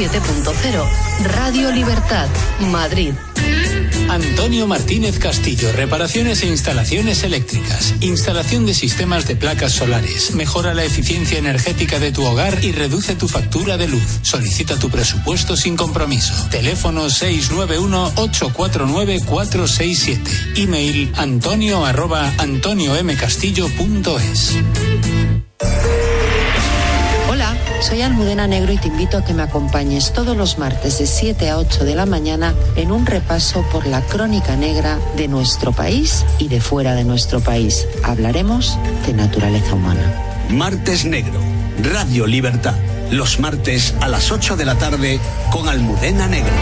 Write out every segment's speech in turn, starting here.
107.0. Radio Libertad, Madrid. Antonio Martínez Castillo, reparaciones e instalaciones eléctricas, instalación de sistemas de placas solares, mejora la eficiencia energética de tu hogar y reduce tu factura de luz. Solicita tu presupuesto sin compromiso. Teléfono 691-849-467. Email antonio arroba antoniomcastillo.es. Soy Almudena Negro y te invito a que me acompañes todos los martes de 7 a 8 de la mañana en un repaso por la crónica negra de nuestro país y de fuera de nuestro país. Hablaremos de naturaleza humana. Martes Negro, Radio Libertad. Los martes a las 8 de la tarde con Almudena Negro.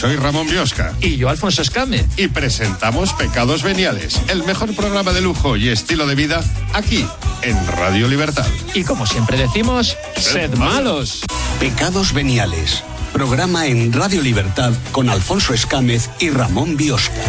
Soy Ramón Biosca. Y yo, Alfonso Escame. Y presentamos Pecados Veniales, el mejor programa de lujo y estilo de vida aquí, en Radio Libertad. Y como siempre decimos, sed malos. Pecados Veniales, programa en Radio Libertad con Alfonso Escámez y Ramón Biosca.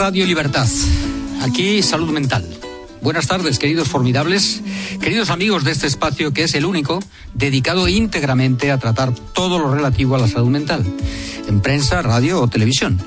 Radio Libertad, aquí Salud Mental. Buenas tardes, queridos formidables, queridos amigos de este espacio que es el único dedicado íntegramente a tratar todo lo relativo a la salud mental, en prensa, radio o televisión.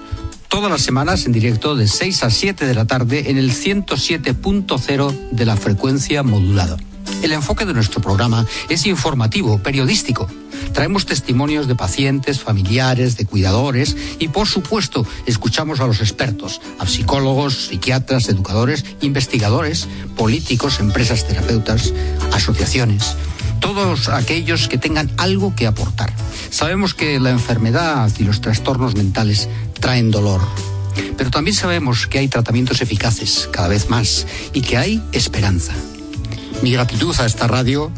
Todas las semanas en directo de 6 a 7 de la tarde en el 107.0 de la frecuencia modulada. El enfoque de nuestro programa es informativo, periodístico. Traemos testimonios de pacientes, familiares, de cuidadores y, por supuesto, escuchamos a los expertos, a psicólogos, psiquiatras, educadores, investigadores, políticos, empresas terapeutas, asociaciones, todos aquellos que tengan algo que aportar. Sabemos que la enfermedad y los trastornos mentales traen dolor, pero también sabemos que hay tratamientos eficaces cada vez más y que hay esperanza. Mi gratitud a esta radio,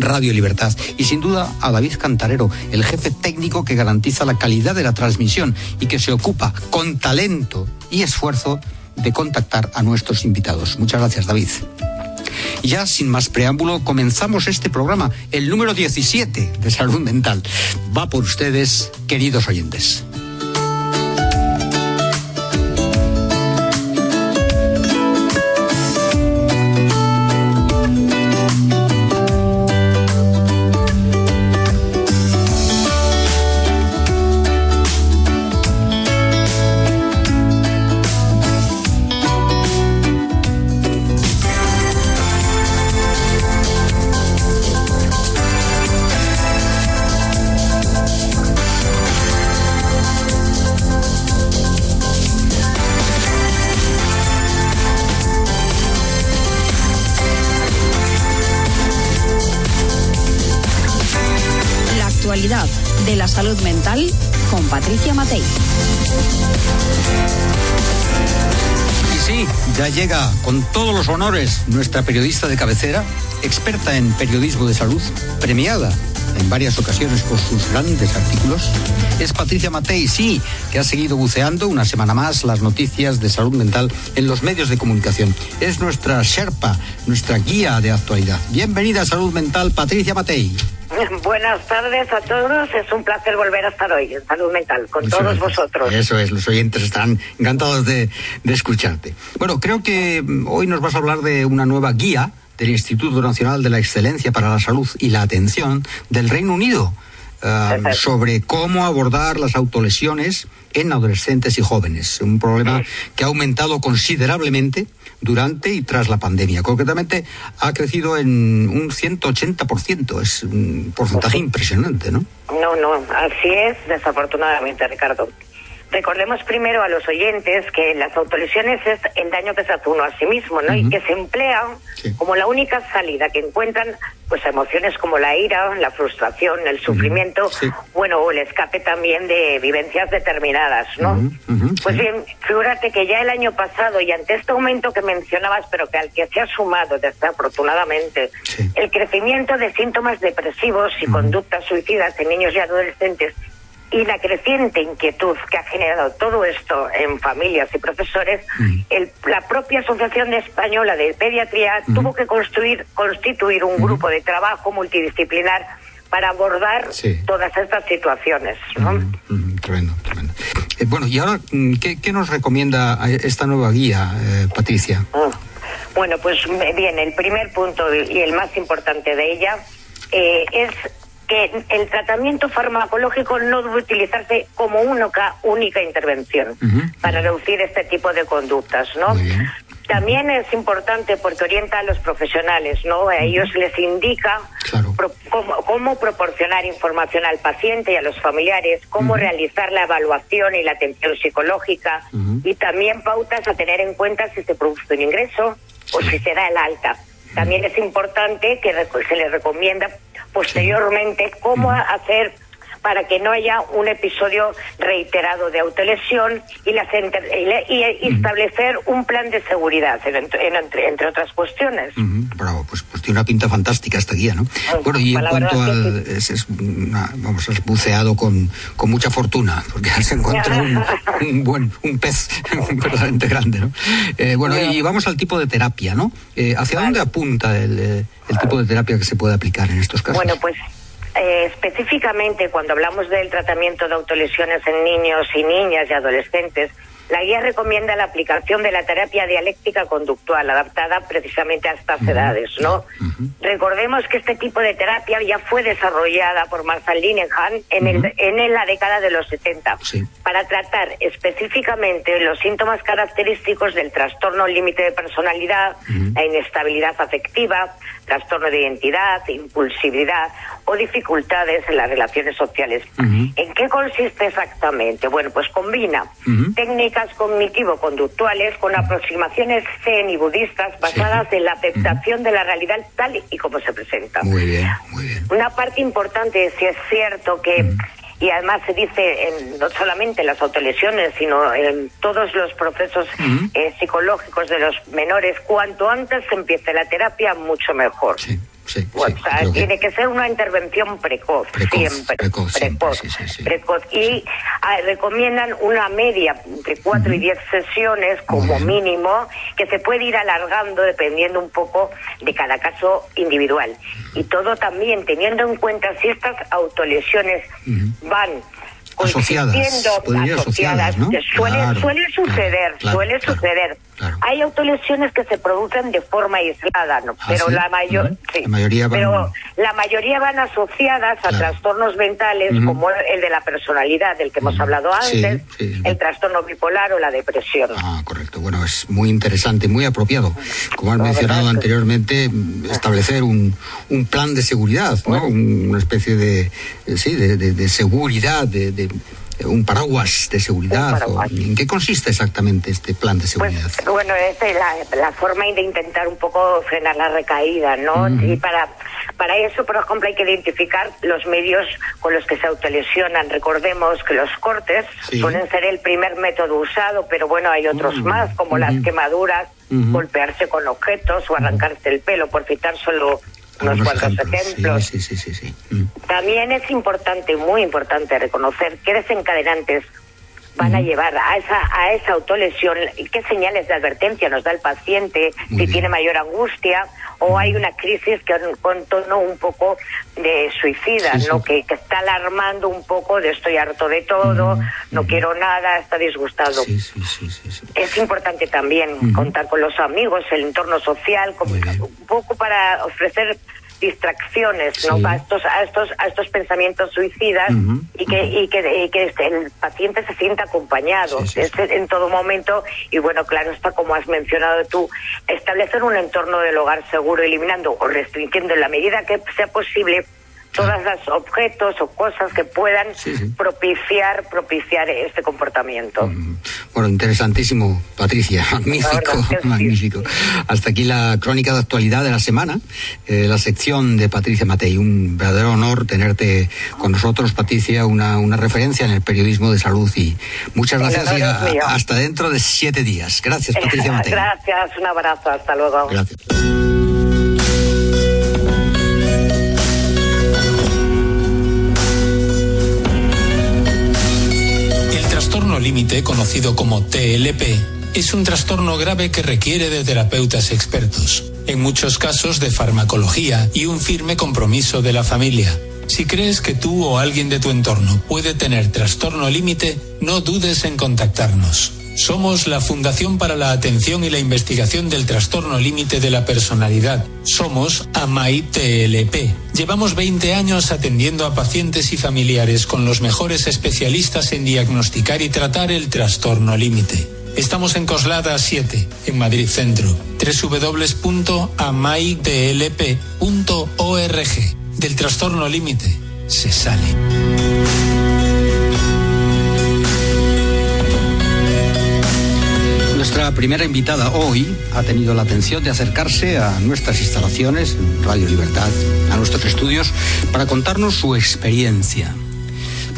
Radio Libertad, y sin duda a David Cantarero, el jefe técnico que garantiza la calidad de la transmisión y que se ocupa con talento y esfuerzo de contactar a nuestros invitados. Muchas gracias, David. Ya sin más preámbulo, comenzamos este programa, el número 17 de Salud Mental. Va por ustedes, queridos oyentes. Llega con todos los honores nuestra periodista de cabecera, experta en periodismo de salud, premiada en varias ocasiones por sus grandes artículos. Es Patricia Matei, sí, que ha seguido buceando una semana más las noticias de salud mental en los medios de comunicación. Es nuestra Sherpa, nuestra guía de actualidad. Bienvenida a Salud Mental, Patricia Matei. Buenas tardes a todos. Es un placer volver a estar hoy en Salud Mental con todos gracias. vosotros. Eso es, los oyentes estarán encantados de, de escucharte. Bueno, creo que mm, hoy nos vas a hablar de una nueva guía del Instituto Nacional de la Excelencia para la Salud y la Atención del Reino Unido ah, sobre cómo abordar las autolesiones en adolescentes y jóvenes. Un problema que ha aumentado considerablemente durante y tras la pandemia. Concretamente, ha crecido en un 180%. Es un porcentaje impresionante, ¿no? No, no, así es, desafortunadamente, Ricardo. Recordemos primero a los oyentes que las autolesiones es el daño que se hace uno a sí mismo, ¿no? Y que se emplean como la única salida que encuentran, pues emociones como la ira, la frustración, el sufrimiento, bueno, o el escape también de vivencias determinadas, ¿no? pues bien, figúrate que ya el año pasado y ante este aumento que mencionabas, pero que al que se ha sumado desafortunadamente, el crecimiento de síntomas depresivos y conductas suicidas en niños y adolescentes y la creciente inquietud que ha generado todo esto en familias y profesores, la propia Asociación Española de Pediatría tuvo que construir, constituir un grupo de trabajo multidisciplinar para abordar todas estas situaciones. tremendo, tremendo. Eh, bueno, y ahora, mm, ¿qué, nos recomienda eh, esta nueva guía, eh, Patricia? Bueno, pues bien, el primer punto y el más importante de ella es que el tratamiento farmacológico no debe utilizarse como única, única intervención para reducir este tipo de conductas, ¿no? También es importante porque orienta a los profesionales, ¿no? A ellos les indica cómo, proporcionar información al paciente y a los familiares, cómo realizar la evaluación y la atención psicológica y también pautas a tener en cuenta si se produce un ingreso o si se da el alta. También es importante que se les recomienda posteriormente cómo hacer para que no haya un episodio reiterado de autolesión y, las y, establecer un plan de seguridad, entre, otras cuestiones. Bravo, pues, pues, tiene una pinta fantástica esta guía, ¿no? bueno, y en cuanto al... Es, vamos, has buceado con, con mucha fortuna, porque has encontrado un, buen un pez verdaderamente grande, ¿no? Eh, bueno, y vamos al tipo de terapia, ¿no? Eh, ¿Hacia dónde apunta el, eh, el tipo de terapia que se puede aplicar en estos casos? Bueno, pues eh, específicamente cuando hablamos del tratamiento de autolesiones en niños y niñas y adolescentes, la guía recomienda la aplicación de la terapia dialéctica conductual adaptada precisamente a estas edades, ¿no? Recordemos que este tipo de terapia ya fue desarrollada por Marshall Linehan en, el, en la década de los 70 para tratar específicamente los síntomas característicos del trastorno límite de personalidad, la inestabilidad afectiva, trastorno de identidad, impulsividad o dificultades en las relaciones sociales. ¿En qué consiste exactamente? Bueno, pues combina técnicas cognitivo-conductuales con aproximaciones zen y budistas basadas en la aceptación de la realidad tal y como se presenta. Muy bien, muy bien. Una parte importante, si es cierto que y además se dice en, no solamente en las autolesiones, sino en todos los procesos eh, psicológicos de los menores, cuanto antes se empiece la terapia, mucho mejor. Sí. Sí, tiene que... ser una intervención precoz, siempre. Precoz, precoz, Y ah, recomiendan una media de cuatro y diez sesiones como mínimo, que se puede ir alargando dependiendo un poco de cada caso individual. Y todo también teniendo en cuenta si estas autolesiones van asociadas, asociadas, ¿no? suele, suele suceder, suele suceder. Hay autolesiones que se producen de forma aislada, ¿no? Ah, pero la mayor, la mayoría van... pero la mayoría van asociadas a trastornos mentales como el de la personalidad, del que hemos hablado antes, el trastorno bipolar o la depresión. Ah, correcto. Bueno, es muy interesante, muy apropiado, como has mencionado anteriormente, establecer un, un plan de seguridad, ¿no? Una especie de, sí, de, de seguridad, de un paraguas de seguridad? ¿En qué consiste exactamente este plan de seguridad? Pues, bueno, es la, forma de intentar un poco frenar la recaída, ¿no? Y para, para eso, por ejemplo, hay que identificar los medios con los que se autolesionan. Recordemos que los cortes suelen ser el primer método usado, pero bueno, hay otros más, como las quemaduras, golpearse con objetos o arrancarse el pelo, por citar solo unos cuantos ejemplos. Sí, sí, sí, mm. También es importante, muy importante, reconocer qué desencadenantes van a llevar a esa a esa autolesión, qué señales de advertencia nos da el paciente, si tiene mayor angustia o hay una crisis que con tono un poco de suicida, ¿no? Que, está alarmando un poco de estoy harto de todo, no quiero nada, está disgustado. Es importante también contar con los amigos, el entorno social, un poco para ofrecer distracciones ¿no? a estos a estos a estos pensamientos suicidas y que y que, que este, el paciente se sienta acompañado en todo momento. Y bueno claro está como has mencionado tú establecer un entorno del hogar seguro eliminando o restringiendo en la medida que sea posible todas las objetos o cosas que puedan propiciar propiciar este comportamiento. Mm. Bueno, interesantísimo, Patricia, magnífico, magnífico. Hasta aquí la crónica de actualidad de la semana, eh, la sección de Patricia Matei. Un verdadero honor tenerte con nosotros, Patricia, una, una referencia en el periodismo de salud y muchas gracias y hasta dentro de siete días. Gracias, Patricia Matei. Gracias, un abrazo, hasta luego. Gracias. Límite, conocido como TLP, es un trastorno grave que requiere de terapeutas expertos, en muchos casos de farmacología y un firme compromiso de la familia. Si crees que tú o alguien de tu entorno puede tener trastorno límite, no dudes en contactarnos. Somos la Fundación para la Atención y la Investigación del Trastorno Límite de la Personalidad. Somos AMAI TLP. Llevamos 20 años atendiendo a pacientes y familiares con los mejores especialistas en diagnosticar y tratar el trastorno límite. Estamos en Coslada 7, en Madrid Centro. www.amaitlp.org. Del trastorno límite se sale. Nuestra primera invitada hoy ha tenido la atención de acercarse a nuestras instalaciones, Radio Libertad, a nuestros estudios, para contarnos su experiencia.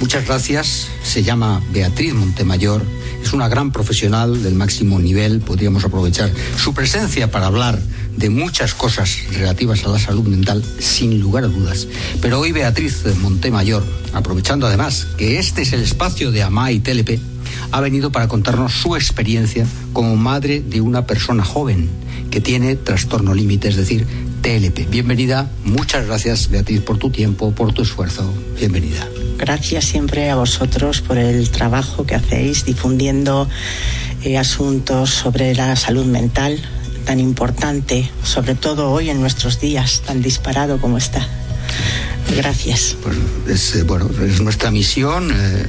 Muchas gracias. Se llama Beatriz Montemayor. Es una gran profesional del máximo nivel. Podríamos aprovechar su presencia para hablar de muchas cosas relativas a la salud mental, sin lugar a dudas. Pero hoy Beatriz Montemayor, aprovechando además que este es el espacio de AMA y TLP, ha venido para contarnos su experiencia como madre de una persona joven que tiene trastorno límite, es decir, TLP. Bienvenida, muchas gracias Beatriz por tu tiempo, por tu esfuerzo. Bienvenida. Gracias siempre a vosotros por el trabajo que hacéis difundiendo eh, asuntos sobre la salud mental tan importante, sobre todo hoy en nuestros días, tan disparado como está. Gracias. Pues es, eh, bueno, es nuestra misión. Eh,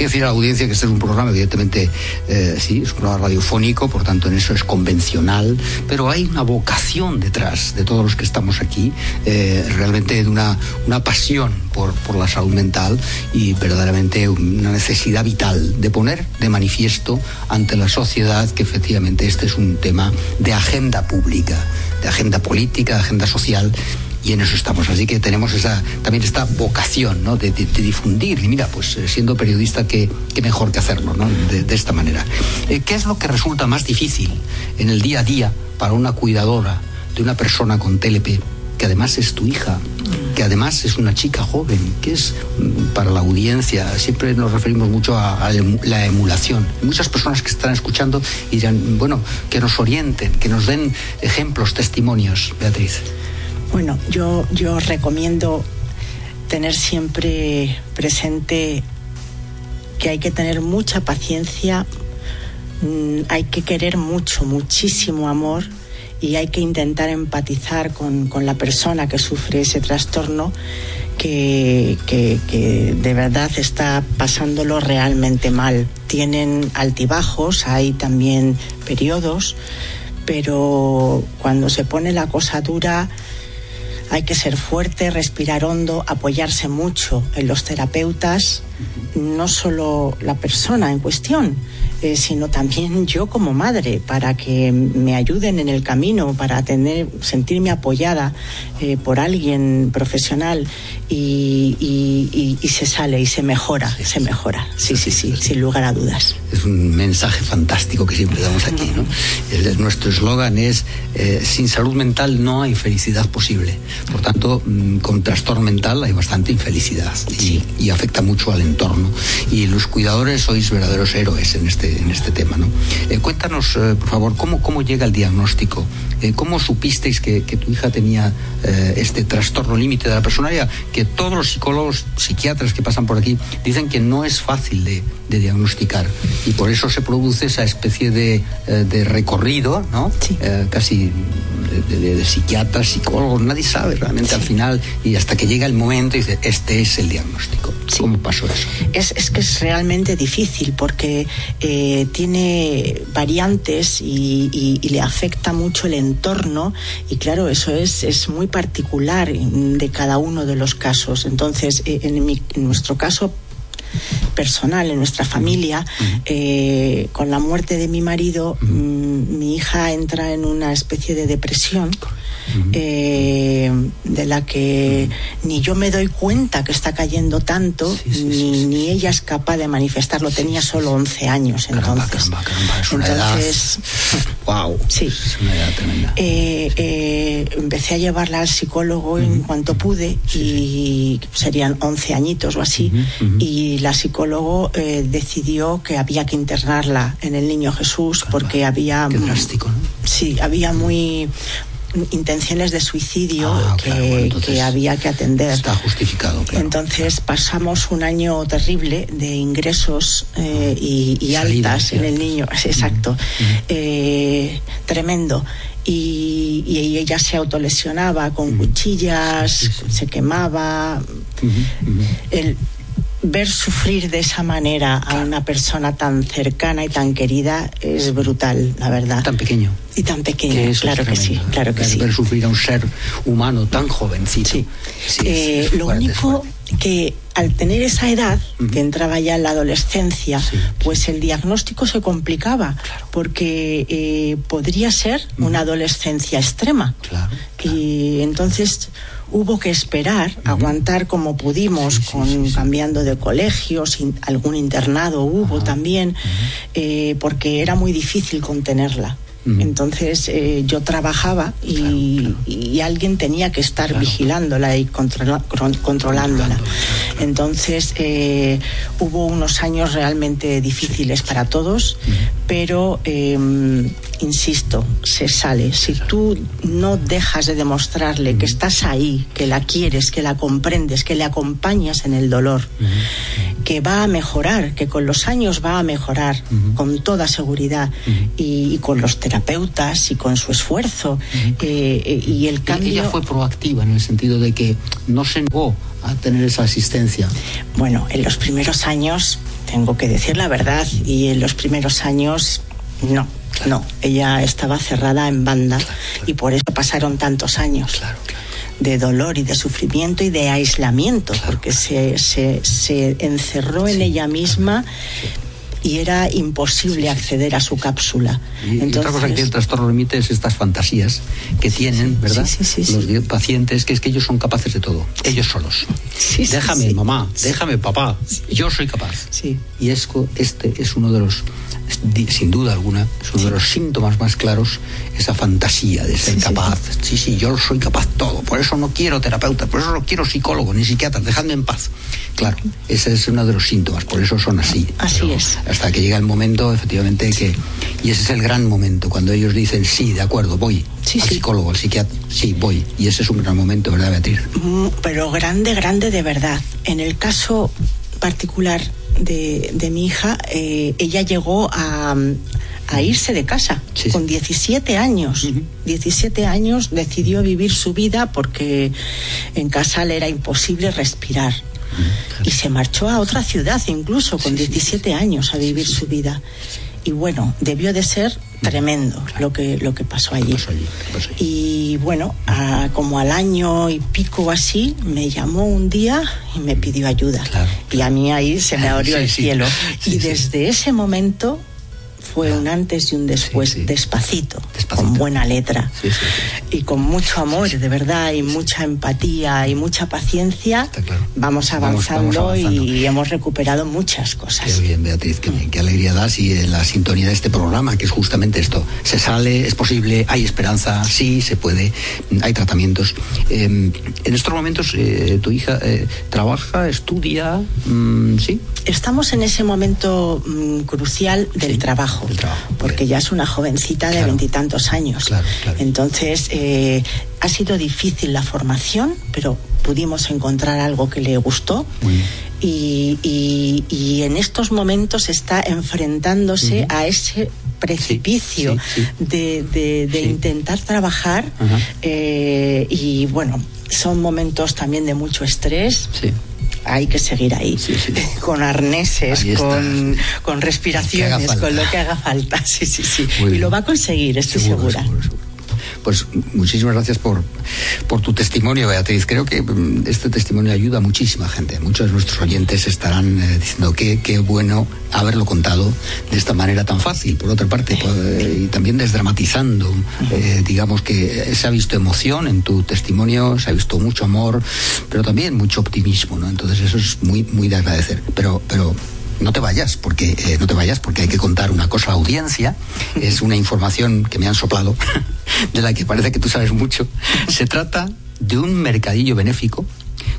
que decir a la audiencia que este es un programa, evidentemente, eh, sí, es un programa radiofónico, por tanto en eso es convencional, pero hay una vocación detrás de todos los que estamos aquí, eh, realmente de una, una pasión por, por la salud mental y verdaderamente una necesidad vital de poner de manifiesto ante la sociedad que efectivamente este es un tema de agenda pública, de agenda política, de agenda social y en eso estamos. Así que tenemos esa, también esta vocación ¿no? de, difundir. Y mira, pues eh, siendo periodista, qué, mejor que hacerlo ¿no? de, esta manera. Eh, ¿Qué es lo que resulta más difícil en el día a día para una cuidadora de una persona con TLP? que además es tu hija, que además es una chica joven, que es mm, para la audiencia, siempre nos referimos mucho a, a, la emulación. Muchas personas que están escuchando dirán, bueno, que nos orienten, que nos den ejemplos, testimonios, Beatriz. Bueno, yo, yo recomiendo tener siempre presente que hay que tener mucha paciencia, mm, hay que querer mucho, muchísimo amor y hay que intentar empatizar con, la persona que sufre ese trastorno que, que, de verdad está pasándolo realmente mal. Tienen altibajos, hay también periodos, pero cuando se pone la cosa dura, hay que ser fuerte, respirar hondo, apoyarse mucho en los terapeutas, no solo la persona en cuestión, eh, sino también yo como madre, para que me ayuden en el camino, para tener, sentirme apoyada eh, por alguien profesional y, se sale y se mejora, se mejora. Sí, sí, sí, sin lugar a dudas. Es un mensaje fantástico que siempre damos aquí, ¿no? nuestro eslogan es, eh, sin salud mental no hay felicidad posible. Por tanto, mm, con trastorno mental hay bastante infelicidad y, afecta mucho al entorno. Y los cuidadores sois verdaderos héroes en este, en este tema, ¿no? Eh, cuéntanos, eh, por favor, ¿cómo, cómo llega el diagnóstico? ¿Cómo supisteis que, que, tu hija tenía este trastorno límite de la personalidad? Que todos los psicólogos, psiquiatras que pasan por aquí dicen que no es fácil de, diagnosticar y por eso se produce esa especie de, eh, recorrido, ¿no? Eh, casi de, psiquiatras, psicólogos, nadie sabe realmente al final y hasta que llega el momento y dice, este es el diagnóstico. ¿Cómo pasó eso? Es, es, que es realmente difícil porque eh, tiene variantes y, y, y, le afecta mucho el entorno y claro, eso es, es muy particular de cada uno de los casos. Entonces, eh, en, mi, en nuestro caso personal en nuestra familia. Eh, con la muerte de mi marido, mm, mi hija entra en una especie de depresión. Eh, de la que ni yo me doy cuenta que está cayendo tanto, Sí, sí, ni, ella es capaz de manifestarlo. Tenía solo 11 años Caramba, entonces. caramba, caramba, es una Entonces, Wow. Sí. Es una edad tremenda. eh, eh, empecé a llevarla al psicólogo en cuanto pude y serían 11 añitos o así y la psicólogo decidió que había que internarla en el Niño Jesús porque había Qué drástico, ¿no? sí había muy intenciones de suicidio Ah, que, claro, bueno, entonces que había que atender. Está justificado, claro. entonces pasamos un año terrible de ingresos eh, y, y altas en el niño, exacto, Eh, tremendo. Y, y ella se autolesionaba con cuchillas, se quemaba. El ver sufrir de esa manera a una persona tan cercana y tan querida es brutal, la verdad. Tan pequeño. y tan pequeño, claro que sí, claro que ver, sí. ver sufrir a un ser humano tan jovencito. Sí. Sí, Eh, es- es lo fuerte, único que al tener esa edad, que entraba ya en la adolescencia, Sí, pues el diagnóstico se complicaba, porque eh, podría ser una adolescencia extrema. Claro, Y entonces hubo que esperar, aguantar como pudimos, con cambiando de colegios, algún internado hubo también, eh, porque era muy difícil contenerla. Entonces eh, yo trabajaba y, y alguien tenía que estar vigilándola y controla- controlándola. Entonces eh, hubo unos años realmente difíciles para todos, pero eh, insisto, se sale. Si tú no dejas de demostrarle que estás ahí, que la quieres, que la comprendes, que le acompañas en el dolor, que va a mejorar, que con los años va a mejorar, con toda seguridad, y, y con los terapeutas y con su esfuerzo, eh, eh, y el cambio... Ella fue proactiva en el sentido de que no se negó a tener esa asistencia. Bueno, en los primeros años, tengo que decir la verdad, y en los primeros años, no, no, ella estaba cerrada en banda y por eso pasaron tantos años. Claro, claro. De dolor y de sufrimiento y de aislamiento, porque se, se, se encerró en ella misma y era imposible acceder a su cápsula. Y, y otra cosa que el trastorno límite es estas fantasías que tienen, ¿verdad? sí, sí, sí, Los pacientes, que es que ellos son capaces de todo, ellos solos. Déjame, mamá, déjame, papá, yo soy capaz. Sí. Y es, este es uno de los, sin duda alguna, es uno de los síntomas más claros, esa fantasía de ser Sí, sí. capaz. Sí, sí, yo soy capaz todo, por eso no quiero terapeuta, por eso no quiero psicólogo ni psiquiatra, dejadme en paz. Claro, ese es uno de los síntomas, por eso son así. Así Pero es. Hasta que llega el momento, efectivamente, que. Y ese es el gran momento, cuando ellos dicen, sí, de acuerdo, voy. Sí, al sí. psicólogo, al psiquiatra, sí, voy. Y ese es un gran momento, ¿verdad, Beatriz? Mm, pero grande, grande de verdad. En el caso particular de, de mi hija, eh, ella llegó a, a irse de casa Sí, sí. con 17 años. 17 años decidió vivir su vida porque en casa le era imposible respirar. Y se marchó a otra ciudad incluso con 17 años a vivir su vida. Y bueno, debió de ser tremendo lo que lo que pasó allí. pasó allí? ¿Qué pasó allí? Y bueno, a- como al año y pico así, me llamó un día y me pidió ayuda. Claro, Y a mí ahí se me abrió Sí, el sí. cielo. Sí, y desde ese momento fue un antes y un después, Sí, sí. despacito, Despacito. con buena letra. Sí. Y con mucho amor, de verdad, y mucha empatía y mucha paciencia, claro. vamos avanzando, vamos avanzando. y hemos recuperado muchas cosas. Qué bien, Beatriz, qué, bien, qué alegría das y eh, la sintonía de este programa, que es justamente esto. Se sale, es posible, hay esperanza, sí, se puede, mm, hay tratamientos. Eh, en estos momentos, eh, tu hija eh, trabaja, estudia, mm, ¿sí? Estamos en ese momento mm, crucial del Sí, trabajo, del trabajo, porque ya es una jovencita de Claro. veintitantos años. Claro, claro. Entonces, eh, ha sido difícil la formación, pero pudimos encontrar algo que le gustó. Muy bien. Y, y- y en estos momentos está enfrentándose a ese precipicio sí, sí. de, de- de Sí. intentar trabajar eh, y bueno, son momentos también de mucho estrés Sí. Hay que seguir ahí, con arneses, con, con, respiraciones, con lo que haga falta. Sí, sí, sí. y lo va a conseguir, estoy segura. Pues muchísimas gracias por, por tu testimonio, Beatriz. Creo que mm, este testimonio ayuda a muchísima gente. Muchos de nuestros oyentes estarán eh, diciendo que qué bueno haberlo contado de esta manera tan fácil. Por otra parte, y también desdramatizando, eh, digamos que se ha visto emoción en tu testimonio, se ha visto mucho amor, pero también mucho optimismo, ¿no? Entonces eso es muy, muy de agradecer. Pero, pero no te vayas, porque eh, no te vayas, porque hay que contar una cosa a la audiencia. Es una información que me han soplado, de la que parece que tú sabes mucho. Se trata de un mercadillo benéfico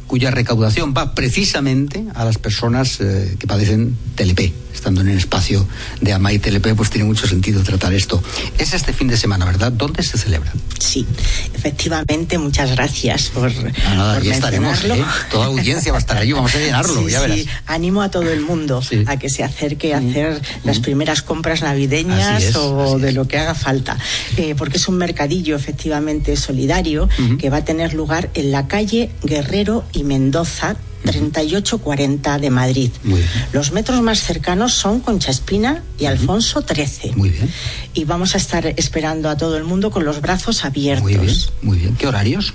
cuya recaudación va precisamente a las personas eh, que padecen TLP. Estando en el espacio de AMAI TLP, pues tiene mucho sentido tratar esto. Es este fin de semana, ¿verdad? ¿Dónde se celebra? Sí, efectivamente, muchas gracias por. Ah, nada, ya estaremos. ¿eh? Toda audiencia va a estar allí, vamos a llenarlo, ya verás. Sí, animo a todo el mundo a que se acerque a mm. hacer las primeras compras navideñas o de lo que haga falta. Eh, porque es un mercadillo, efectivamente, solidario, que va a tener lugar en la calle Guerrero y Mendoza, 3840 de Madrid. Los metros más cercanos son Concha Espina y Alfonso 13. Muy bien. Y vamos a estar esperando a todo el mundo con los brazos abiertos. Muy bien, muy bien. ¿Qué horarios?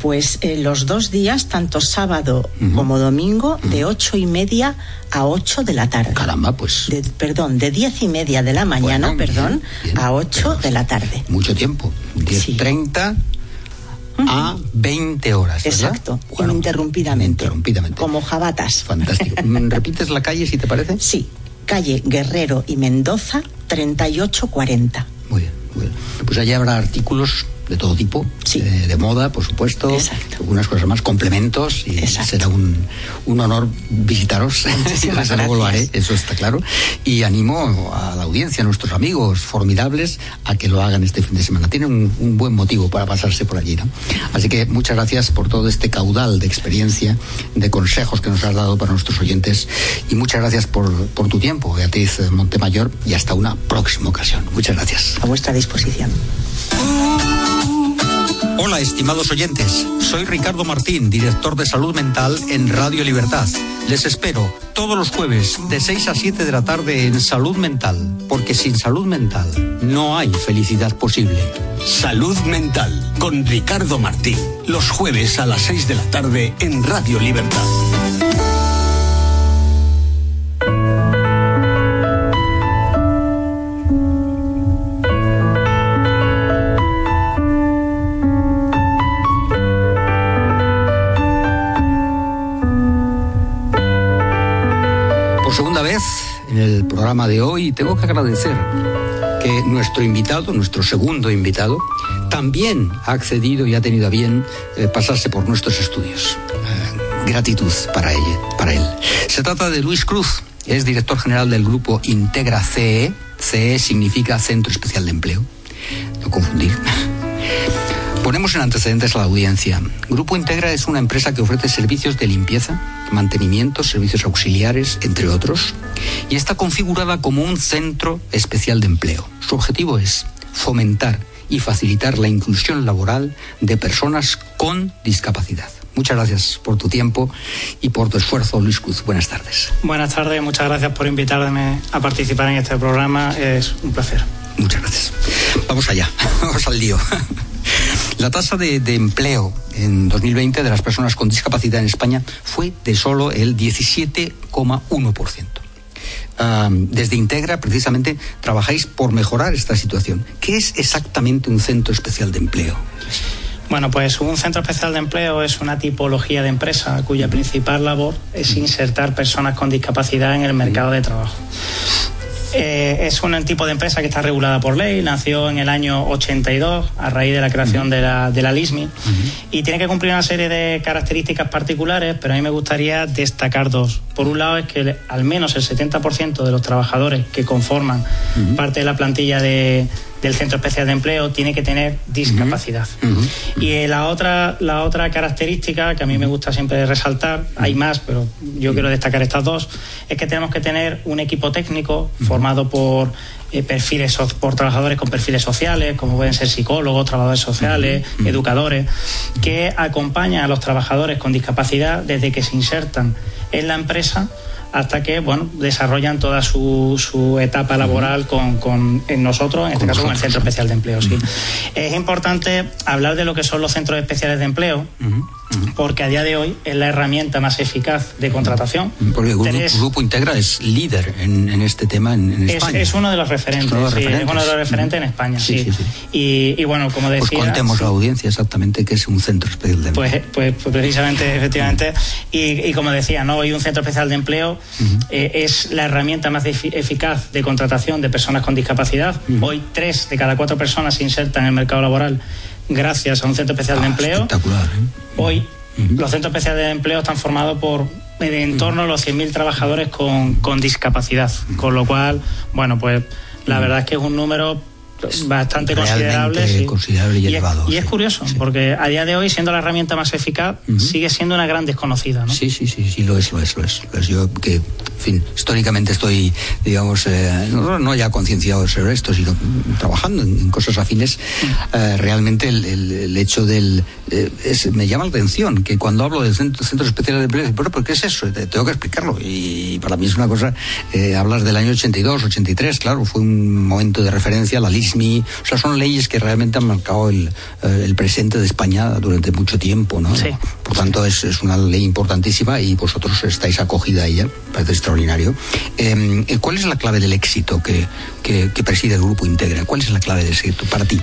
Pues eh, los dos días, tanto sábado como domingo, de ocho y media a 8 de la tarde. Caramba, pues. perdón, de diez y media de la mañana, perdón, a 8 de la tarde. Mucho tiempo. 10.30 a 20 horas. Exacto, ininterrumpidamente. Interrumpidamente. Como jabatas. Fantástico. Mm, ¿Repites la calle si te parece? Sí, calle Guerrero y Mendoza, 3840. Muy bien, muy bien. Pues allí habrá artículos de todo tipo, eh, de moda, por supuesto, Exacto. algunas cosas más, complementos, y será un, un, honor visitaros, luego lo haré, eso está claro, y animo a la audiencia, a nuestros amigos formidables, a que lo hagan este fin de semana. Tienen un, un buen motivo para pasarse por allí, ¿no? Así que muchas gracias por todo este caudal de experiencia, de consejos que nos has dado para nuestros oyentes, y muchas gracias por, por tu tiempo, Beatriz Montemayor, y hasta una próxima ocasión. Muchas gracias. A vuestra disposición. Hola, estimados oyentes. Soy Ricardo Martín, director de salud mental en Radio Libertad. Les espero todos los jueves de 6 a 7 de la tarde en Salud Mental, porque sin salud mental no hay felicidad posible. Salud Mental con Ricardo Martín, los jueves a las 6 de la tarde en Radio Libertad. Programa de hoy tengo que agradecer que nuestro invitado, nuestro segundo invitado, también ha accedido y ha tenido a bien eh, pasarse por nuestros estudios. Eh, gratitud para, ella, para él. Se trata de Luis Cruz, es director general del grupo Integra CE. CE significa Centro Especial de Empleo. No confundir. Ponemos en antecedentes a la audiencia. Grupo Integra es una empresa que ofrece servicios de limpieza, mantenimiento, servicios auxiliares, entre otros, y está configurada como un centro especial de empleo. Su objetivo es fomentar y facilitar la inclusión laboral de personas con discapacidad. Muchas gracias por tu tiempo y por tu esfuerzo, Luis Cruz. Buenas tardes. Buenas tardes, muchas gracias por invitarme a participar en este programa. Es un placer. Muchas gracias. Vamos allá, vamos al lío. La tasa de, empleo en 2020 de las personas con discapacidad en España fue de solo el 17,1%. desde Integra, precisamente, trabajáis por mejorar esta situación. ¿Qué es exactamente un centro especial de empleo? Bueno, pues un centro especial de empleo es una tipología de empresa cuya principal labor es insertar personas con discapacidad en el mercado de trabajo. Eh, es un tipo de empresa que está regulada por ley, nació en el año 82 a raíz de la creación de, la, de la LISMI y tiene que cumplir una serie de características particulares, pero a mí me gustaría destacar dos. Por un lado es que al menos el 70% de los trabajadores que conforman parte de la plantilla de, del centro especial de empleo tiene que tener discapacidad. Y la otra, la otra característica que a mí me gusta siempre resaltar, hay más, pero yo quiero destacar estas dos, es que tenemos que tener un equipo técnico formado por eh, perfiles por trabajadores con perfiles sociales, como pueden ser psicólogos, trabajadores sociales, educadores, que acompañan a los trabajadores con discapacidad desde que se insertan en la empresa hasta que bueno desarrollan toda su, su etapa laboral con, con en nosotros, en este caso con el Centro Especial de Empleo. Sí. Es importante hablar de lo que son los centros especiales de empleo, porque a día de hoy es la herramienta más eficaz de contratación. Porque el grupo, grupo, Integra es líder en, en este tema en, en España. Es, uno de los referentes, es, sí, referentes. es uno de los referentes en España, sí. sí. sí y, y, bueno, como decía... Pues contemos a la audiencia exactamente qué es un centro especial de empleo. Pues, pues, pues precisamente, efectivamente, y, y, como decía, ¿no? hoy un centro especial de empleo uh -huh. eh, es la herramienta más eficaz de contratación de personas con discapacidad. Uh -huh. Hoy tres de cada cuatro personas se insertan en el mercado laboral gracias a un centro especial ah, de empleo. Espectacular. ¿eh? Hoy uh -huh. los centros especiales de empleo están formados por en torno a los 100.000 trabajadores con, con discapacidad, con lo cual, bueno, pues la verdad es que es un número bastante considerable, sí. considerable y, y, elevado. Es, y es curioso, sí. porque a día de hoy, siendo la herramienta más eficaz, uh -huh. sigue siendo una gran desconocida. ¿no? Sí, sí, sí, sí, lo es, lo es, lo es. Lo es. Yo que, en fin, históricamente estoy, digamos, eh, no, no, ya concienciado sobre esto, sino trabajando en, en cosas afines, uh -huh. eh, realmente el, el, el, hecho del... Eh, es, me llama la atención que cuando hablo del Centro, centro Especial de Empleo, pero ¿por qué es eso? Tengo que explicarlo. Y para mí es una cosa, eh, hablas del año 82, 83, claro, fue un momento de referencia, la O sea, son leyes que realmente han marcado el, eh, el presente de España durante mucho tiempo, ¿no? Sí. Por tanto, es, es, una ley importantísima y vosotros estáis acogida a ella, parece extraordinario. Eh, ¿Cuál es la clave del éxito que, que, que preside el Grupo Integra? ¿Cuál es la clave del éxito para ti?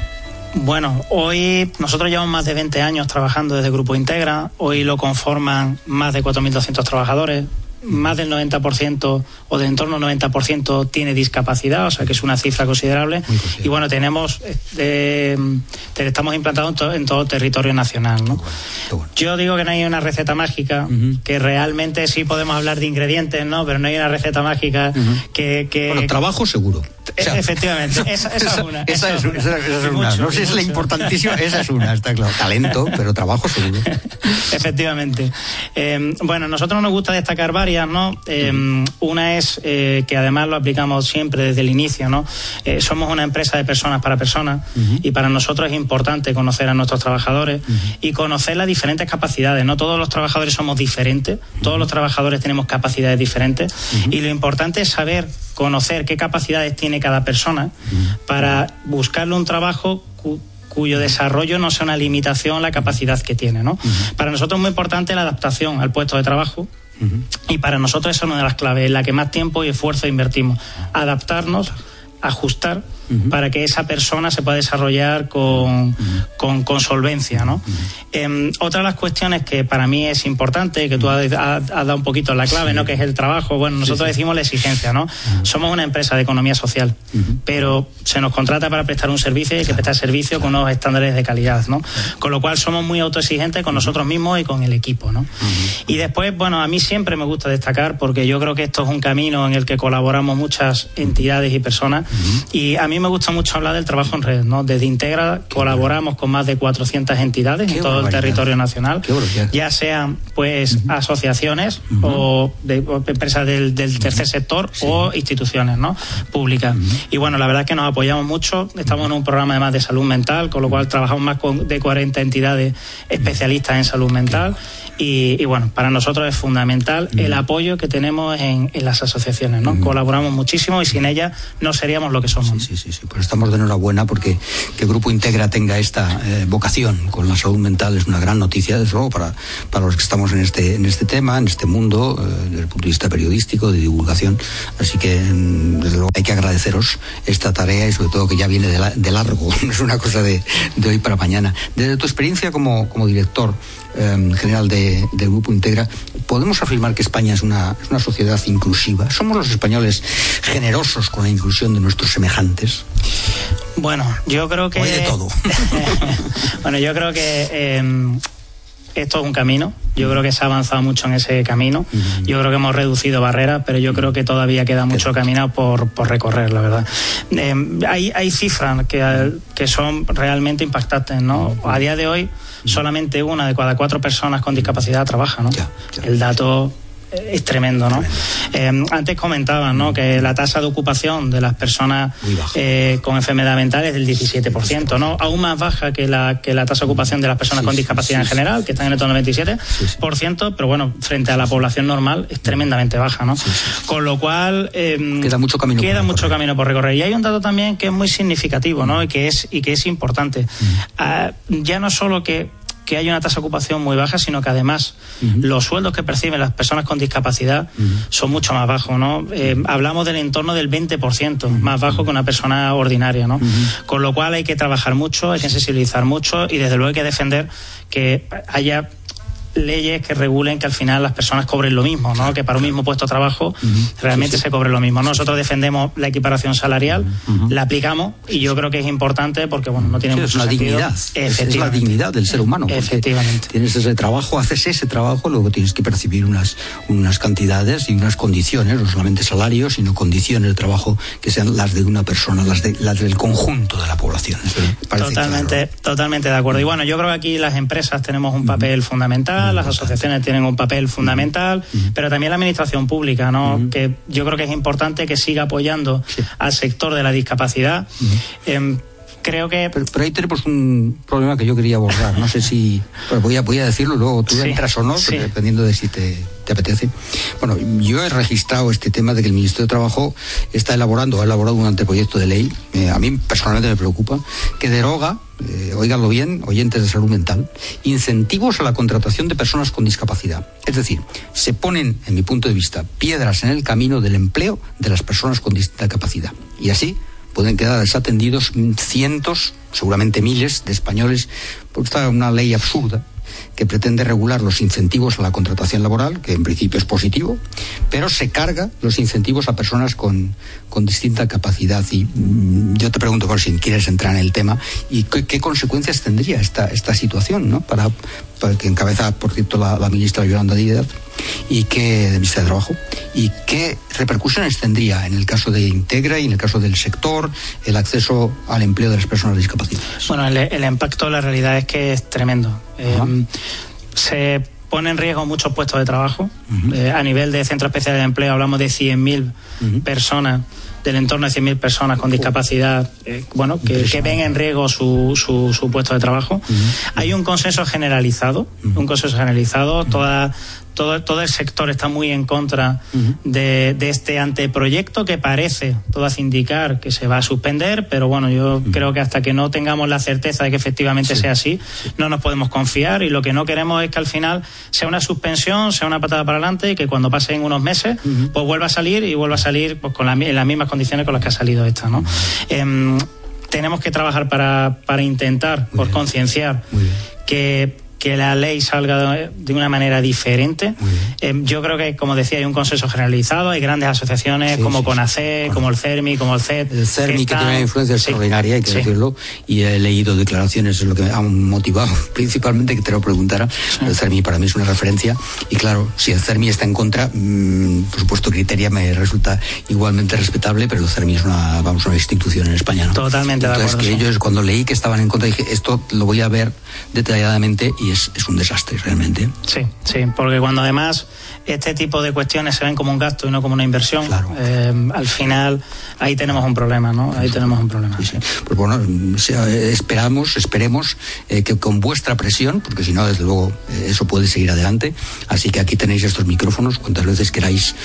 Bueno, hoy nosotros llevamos más de 20 años trabajando desde Grupo Integra. Hoy lo conforman más de 4.200 trabajadores más del 90% o de en torno al 90% tiene discapacidad, o sea que es una cifra considerable. Y bueno, tenemos, eh, estamos implantados en, to, en, todo el territorio nacional. ¿no? Bueno. Yo digo que no hay una receta mágica, uh -huh. que realmente sí podemos hablar de ingredientes, ¿no? pero no hay una receta mágica uh -huh. que, que... Bueno, trabajo seguro. O sea, Efectivamente, esa, esa, esa, es una. Esa, es, una, esa es una. Mucho, no sé si es la importantísima, esa es una, está claro. Talento, pero trabajo seguro. Efectivamente. Eh, bueno, nosotros nos gusta destacar varias, ¿no? Eh, uh -huh. Una es eh, que además lo aplicamos siempre desde el inicio, ¿no? Eh, somos una empresa de personas para personas uh -huh. y para nosotros es importante conocer a nuestros trabajadores uh -huh. y conocer las diferentes capacidades. No todos los trabajadores somos diferentes, todos los trabajadores tenemos capacidades diferentes y lo importante es saber conocer qué capacidades tiene cada persona para buscarle un trabajo cu cuyo desarrollo no sea una limitación la capacidad que tiene. ¿no? Uh -huh. Para nosotros es muy importante la adaptación al puesto de trabajo. Uh -huh. Y para nosotros esa es una de las claves, en la que más tiempo y esfuerzo invertimos. Adaptarnos, ajustar uh -huh. para que esa persona se pueda desarrollar con, uh -huh. con, con, solvencia. ¿no? Eh, otra de las cuestiones que para mí es importante, que tú has, has, dado un poquito la clave, sí. ¿no? que es el trabajo, bueno, nosotros sí, sí. decimos la exigencia, ¿no? Somos una empresa de economía social, pero se nos contrata para prestar un servicio y hay que prestar servicio con unos estándares de calidad, ¿no? Con lo cual somos muy autoexigentes con nosotros mismos y con el equipo, ¿no? Y después, bueno, a mí siempre me gusta destacar porque yo creo que esto es un camino en el que colaboramos muchas entidades y personas y a mí me gusta mucho hablar del trabajo en red, ¿no? Desde Integra colaboramos con más de 400 entidades Qué en todo el territorio nacional, ya sean pues uh -huh. asociaciones uh -huh. o, de, o, empresas del, del tercer sector sí. o instituciones, ¿no? Públicas. Uh -huh. Y bueno, la verdad es que nos apoyamos mucho, estamos en un programa además de salud mental, con lo cual trabajamos más con, de 40 entidades especialistas en salud mental. Y, y, bueno, para nosotros es fundamental el apoyo que tenemos en, en las asociaciones, ¿no? Colaboramos muchísimo y sin ellas no seríamos lo que somos. Sí, sí, sí, sí. pues estamos de enhorabuena porque que Grupo Integra tenga esta eh, vocación con la salud mental es una gran noticia, desde luego, para, para los que estamos en este, en este tema, en este mundo, eh, desde el punto de vista periodístico, de divulgación. Así que, mm, desde luego, hay que agradeceros esta tarea y sobre todo que ya viene de largo, no es una cosa de, de hoy para mañana. Desde tu experiencia como, como director, eh, general de, del Grupo Integra, ¿podemos afirmar que España es una, es una sociedad inclusiva? ¿Somos los españoles generosos con la inclusión de nuestros semejantes? Bueno, yo creo que... Hay de todo. bueno, yo creo que... Eh, esto es un camino. Yo creo que se ha avanzado mucho en ese camino. Yo creo que hemos reducido barreras, pero yo creo que todavía queda mucho camino por, por recorrer, la verdad. Eh, hay, hay cifras que, que son realmente impactantes, ¿no? A día de hoy, solamente una de cada cuatro personas con discapacidad trabaja, ¿no? El dato es tremendo, ¿no? Eh, antes comentaban, ¿no? Que la tasa de ocupación de las personas eh, con enfermedad mental es del 17%, ¿no? Aún más baja que la, que la tasa de ocupación de las personas con discapacidad en general, que están en el torno del 27%, pero bueno, frente a la población normal es tremendamente baja, ¿no? Con lo cual... Eh, queda mucho camino queda por mucho camino por recorrer. Y hay un dato también que es muy significativo, ¿no? Y que es, y que es importante. Ah, ya no solo que que hay una tasa de ocupación muy baja, sino que además los sueldos que perciben las personas con discapacidad son mucho más bajos, ¿no? Eh, hablamos del entorno del 20% más bajo que una persona ordinaria, ¿no? Con lo cual hay que trabajar mucho, hay que sensibilizar mucho y desde luego hay que defender que haya leyes que regulen que al final las personas cobren lo mismo, ¿no? Que para un mismo puesto de trabajo realmente se cobre lo mismo. Nosotros defendemos la equiparación salarial, la aplicamos y yo creo que es importante porque bueno, no tiene es una dignidad, es la dignidad del ser humano. Efectivamente. Tienes ese trabajo, haces ese trabajo, luego tienes que percibir unas unas cantidades y unas condiciones, no solamente salarios, sino condiciones de trabajo que sean las de una persona, las de las del conjunto de la población. Totalmente, totalmente de acuerdo. Y bueno, yo creo que aquí las empresas tenemos un papel fundamental las asociaciones tienen un papel fundamental, pero también la administración pública, ¿no? Que yo creo que es importante que siga apoyando al sector de la discapacidad. Creo que... Pero, ahí tenemos un problema que yo quería abordar. No sé si... Voy, a, voy a decirlo, luego tú entras o no, dependiendo de si te, apetece. Bueno, yo he registrado este tema de que el Ministerio de Trabajo está elaborando, ha elaborado un anteproyecto de ley, eh, a mí personalmente me preocupa, que deroga, eh, oíganlo bien, oyentes de salud mental, incentivos a la contratación de personas con discapacidad. Es decir, se ponen, en mi punto de vista, piedras en el camino del empleo de las personas con discapacidad. Y así pueden quedar desatendidos cientos, seguramente miles de españoles por esta una ley absurda que pretende regular los incentivos a la contratación laboral, que en principio es positivo, pero se carga los incentivos a personas con, con distinta capacidad. Y mm, yo te pregunto, por si quieres entrar en el tema, ¿y qué, consecuencias tendría esta, esta situación, ¿no? Para, para que encabeza, por cierto, la, la ministra Yolanda Díaz, y qué, de Ministra de Trabajo, y qué repercusiones tendría en el caso de Integra y en el caso del sector el acceso al empleo de las personas discapacitadas. Bueno, el, impacto, la realidad es que es tremendo. Eh, se pone en riesgo muchos puestos de trabajo. Eh, a nivel de Centro Especial de Empleo hablamos de 100.000 personas del entorno de 100.000 personas con discapacidad, eh, bueno, que, ven en riesgo su, su, puesto de trabajo. Hay un consenso generalizado, un consenso generalizado, toda, todo, todo el sector está muy en contra de, este anteproyecto que parece, todo hace indicar que se va a suspender, pero bueno, yo creo que hasta que no tengamos la certeza de que efectivamente sea así, no nos podemos confiar y lo que no queremos es que al final sea una suspensión, sea una patada para adelante y que cuando pasen unos meses, pues vuelva a salir y vuelva a salir pues, con en las mismas condiciones con las que ha salido esta, ¿no? Em, tenemos que trabajar para, para intentar, por concienciar, que que la ley salga de una manera diferente. Eh, yo creo que, como decía, hay un consenso generalizado, hay grandes asociaciones como CONACE, como el CERMI, como el CET. El CERMI, que, tiene una influencia extraordinaria, hay que decirlo, y he leído declaraciones, es lo que me ha motivado principalmente que te lo preguntara. El CERMI para mí es una referencia, y claro, si el CERMI está en contra, mm, por supuesto, Criteria me resulta igualmente respetable, pero el CERMI es una, vamos, una institución en España. ¿no? Totalmente Entonces, que ellos, cuando leí que estaban en contra, dije, esto lo voy a ver detalladamente y es, un desastre realmente. Sí, sí, porque cuando además este tipo de cuestiones se ven como un gasto y no como una inversión, eh, al final ahí tenemos un problema, ¿no? Ahí tenemos un problema. Pues bueno, esperamos, esperemos eh, que con vuestra presión, porque si no, desde luego, eh, eso puede seguir adelante. Así que aquí tenéis estos micrófonos, cuantas veces queráis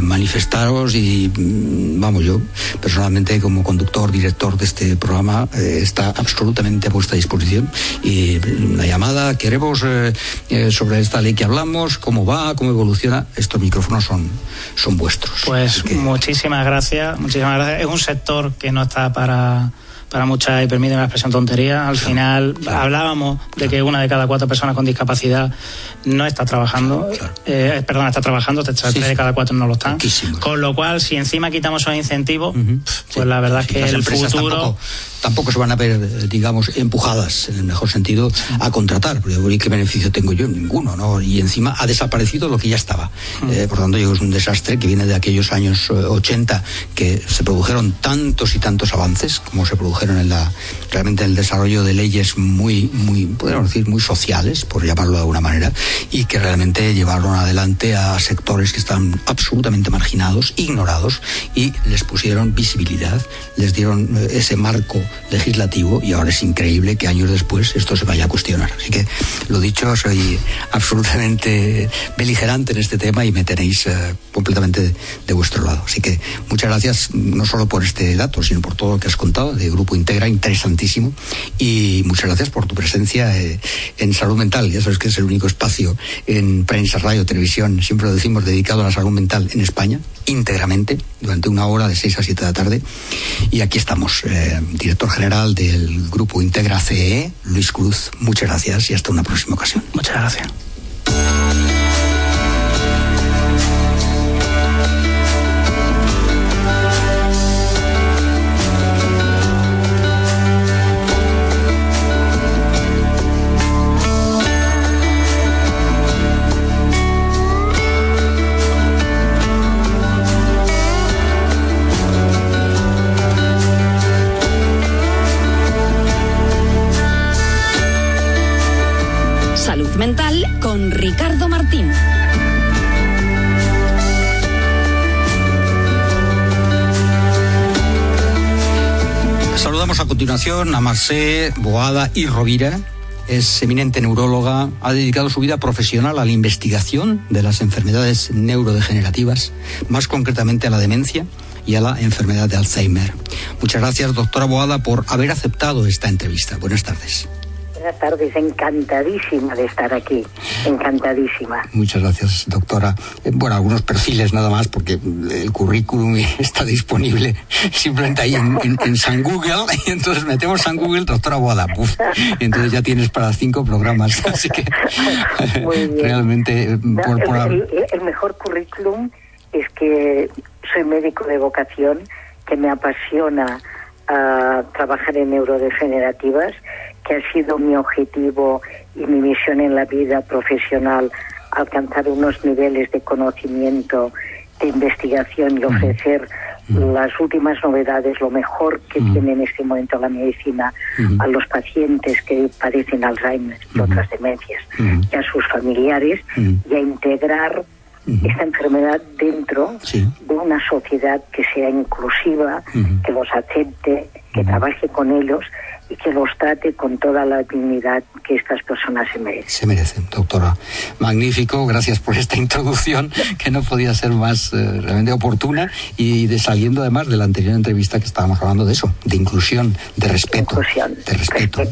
manifestaros y, mm, vamos, yo personalmente como conductor, director de este programa, está absolutamente a vuestra disposición. Y una llamada, queremos sobre esta ley que hablamos, cómo va, cómo evoluciona, estos micrófonos son, son vuestros. Pues muchísimas gracias, muchísimas gracias. Es un sector que no está para para muchas, y permíteme la expresión tontería, al final hablábamos de que una de cada cuatro personas con discapacidad no está trabajando, eh, perdón, está trabajando, tres de cada cuatro no lo están. Con lo cual, si encima quitamos esos incentivos, pues la verdad es que el futuro tampoco se van a ver, eh, digamos, empujadas, en el mejor sentido, a contratar. Porque ¿qué beneficio tengo yo? Ninguno, ¿no? Y encima ha desaparecido lo que ya estaba. Mm. Eh, por tanto, es un desastre que viene de aquellos años 80 eh, que se produjeron tantos y tantos avances, como se produjeron en la, realmente en el desarrollo de leyes muy, muy, podríamos decir, muy sociales, por llamarlo de alguna manera, y que realmente llevaron adelante a sectores que están absolutamente marginados, ignorados, y les pusieron visibilidad, les dieron ese marco legislativo y ahora es increíble que años después esto se vaya a cuestionar. Así que, lo dicho, soy absolutamente beligerante en este tema y me tenéis eh, completamente de, vuestro lado. Así que muchas gracias no solo por este dato, sino por todo lo que has contado de Grupo Integra, interesantísimo. Y muchas gracias por tu presencia eh, en salud mental. Ya sabes que es el único espacio en prensa, radio, televisión, siempre lo decimos, dedicado a la salud mental en España, íntegramente, durante una hora de 6 a 7 de la tarde. Y aquí estamos, eh, director general del Grupo Integra CE, Luis Cruz. Muchas gracias y hasta una próxima ocasión. Muchas gracias. Continuación a Marcé Boada y Rovira. Es eminente neuróloga, ha dedicado su vida profesional a la investigación de las enfermedades neurodegenerativas, más concretamente a la demencia y a la enfermedad de Alzheimer. Muchas gracias, doctora Boada, por haber aceptado esta entrevista. Buenas tardes. Buenas tardes, encantadísima de estar aquí, encantadísima. Muchas gracias, doctora. Eh, bueno, algunos perfiles nada más, porque el currículum está disponible simplemente ahí en, San Google, y entonces metemos San Google, doctora Boada, y entonces ya tienes para cinco programas, así que realmente... Eh, el, mejor currículum es que soy médico de vocación, que me apasiona a ah, trabajar en neurodegenerativas que ha sido mi objetivo y mi misión en la vida profesional, alcanzar unos niveles de conocimiento, de investigación y ofrecer las últimas novedades, lo mejor que tiene en este momento la medicina a los pacientes que padecen Alzheimer y otras demencias y a sus familiares y a integrar esta enfermedad dentro de una sociedad que sea inclusiva, que los acepte, que trabaje con ellos y que los trate con toda la dignidad que estas personas se merecen. Se merecen, doctora. Magnífico, gracias por esta introducción que no podía ser más eh, realmente oportuna y de saliendo además de la anterior entrevista que estábamos hablando de eso, de inclusión, de respeto, de respeto,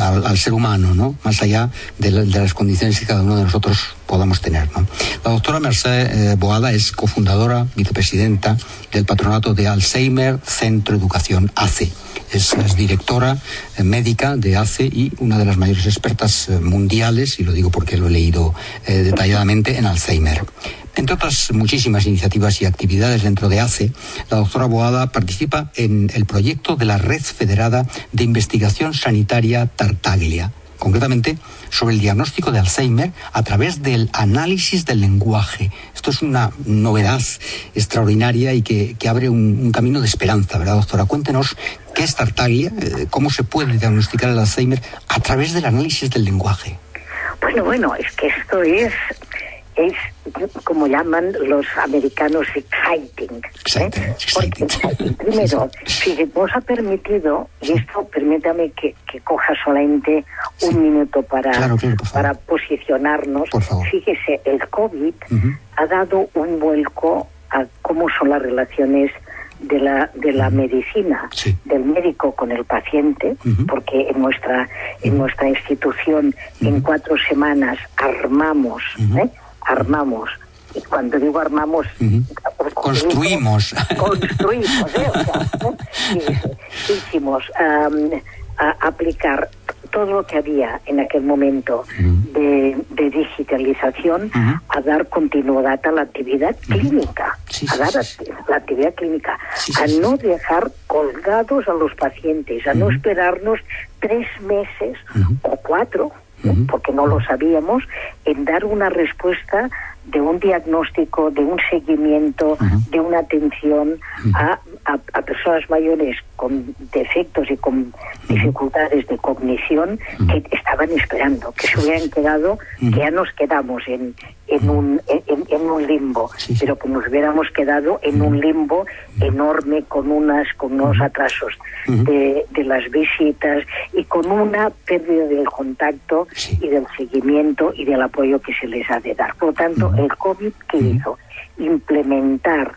al, ser humano, ¿no? Más allá de, las condiciones que cada uno de nosotros podamos tener. ¿no? La doctora Mercedes eh, Boada es cofundadora, vicepresidenta del Patronato de Alzheimer Centro Educación ACE es, directora eh, médica de ACE y una de las mayores expertas eh, mundiales, y lo digo porque lo he leído eh, detalladamente, en Alzheimer. Entre otras muchísimas iniciativas y actividades dentro de ACE, la doctora Boada participa en el proyecto de la Red Federada de Investigación Sanitaria Tartaglia, concretamente sobre el diagnóstico de Alzheimer a través del análisis del lenguaje. Esto es una novedad extraordinaria y que, abre un, camino de esperanza, ¿verdad, doctora? Cuéntenos qué es Tartaglia, eh, cómo se puede diagnosticar el Alzheimer a través del análisis del lenguaje. Bueno, bueno, es que esto es es como llaman los americanos exciting. ¿eh? primero, si nos ha permitido, y esto permítame que, coja solamente un minuto para, para posicionarnos, fíjese, el COVID ha dado un vuelco a cómo son las relaciones de la de la medicina del médico con el paciente porque en nuestra en nuestra institución en cuatro semanas armamos ¿eh? armamos y cuando digo armamos, construimos. Construimos, ¿eh? O sea, ¿no? Y hicimos um, a aplicar todo lo que había en aquel momento de, de digitalización a dar continuidad a la actividad clínica, a dar a- la actividad clínica, a no dejar colgados a los pacientes, a no esperarnos tres meses o cuatro, porque no lo sabíamos, en dar una respuesta de un diagnóstico, de un seguimiento, de una atención a, a- a personas mayores con defectos y con dificultades de cognición que estaban esperando, que se hubieran quedado, que ya nos quedamos en, en, un, en, en un limbo, pero que nos hubiéramos quedado en un limbo enorme con unas con unos atrasos de, de las visitas y con una pérdida del contacto y del seguimiento y del apoyo que se les ha de dar. Por lo tanto, el COVID, ¿qué hizo? Implementar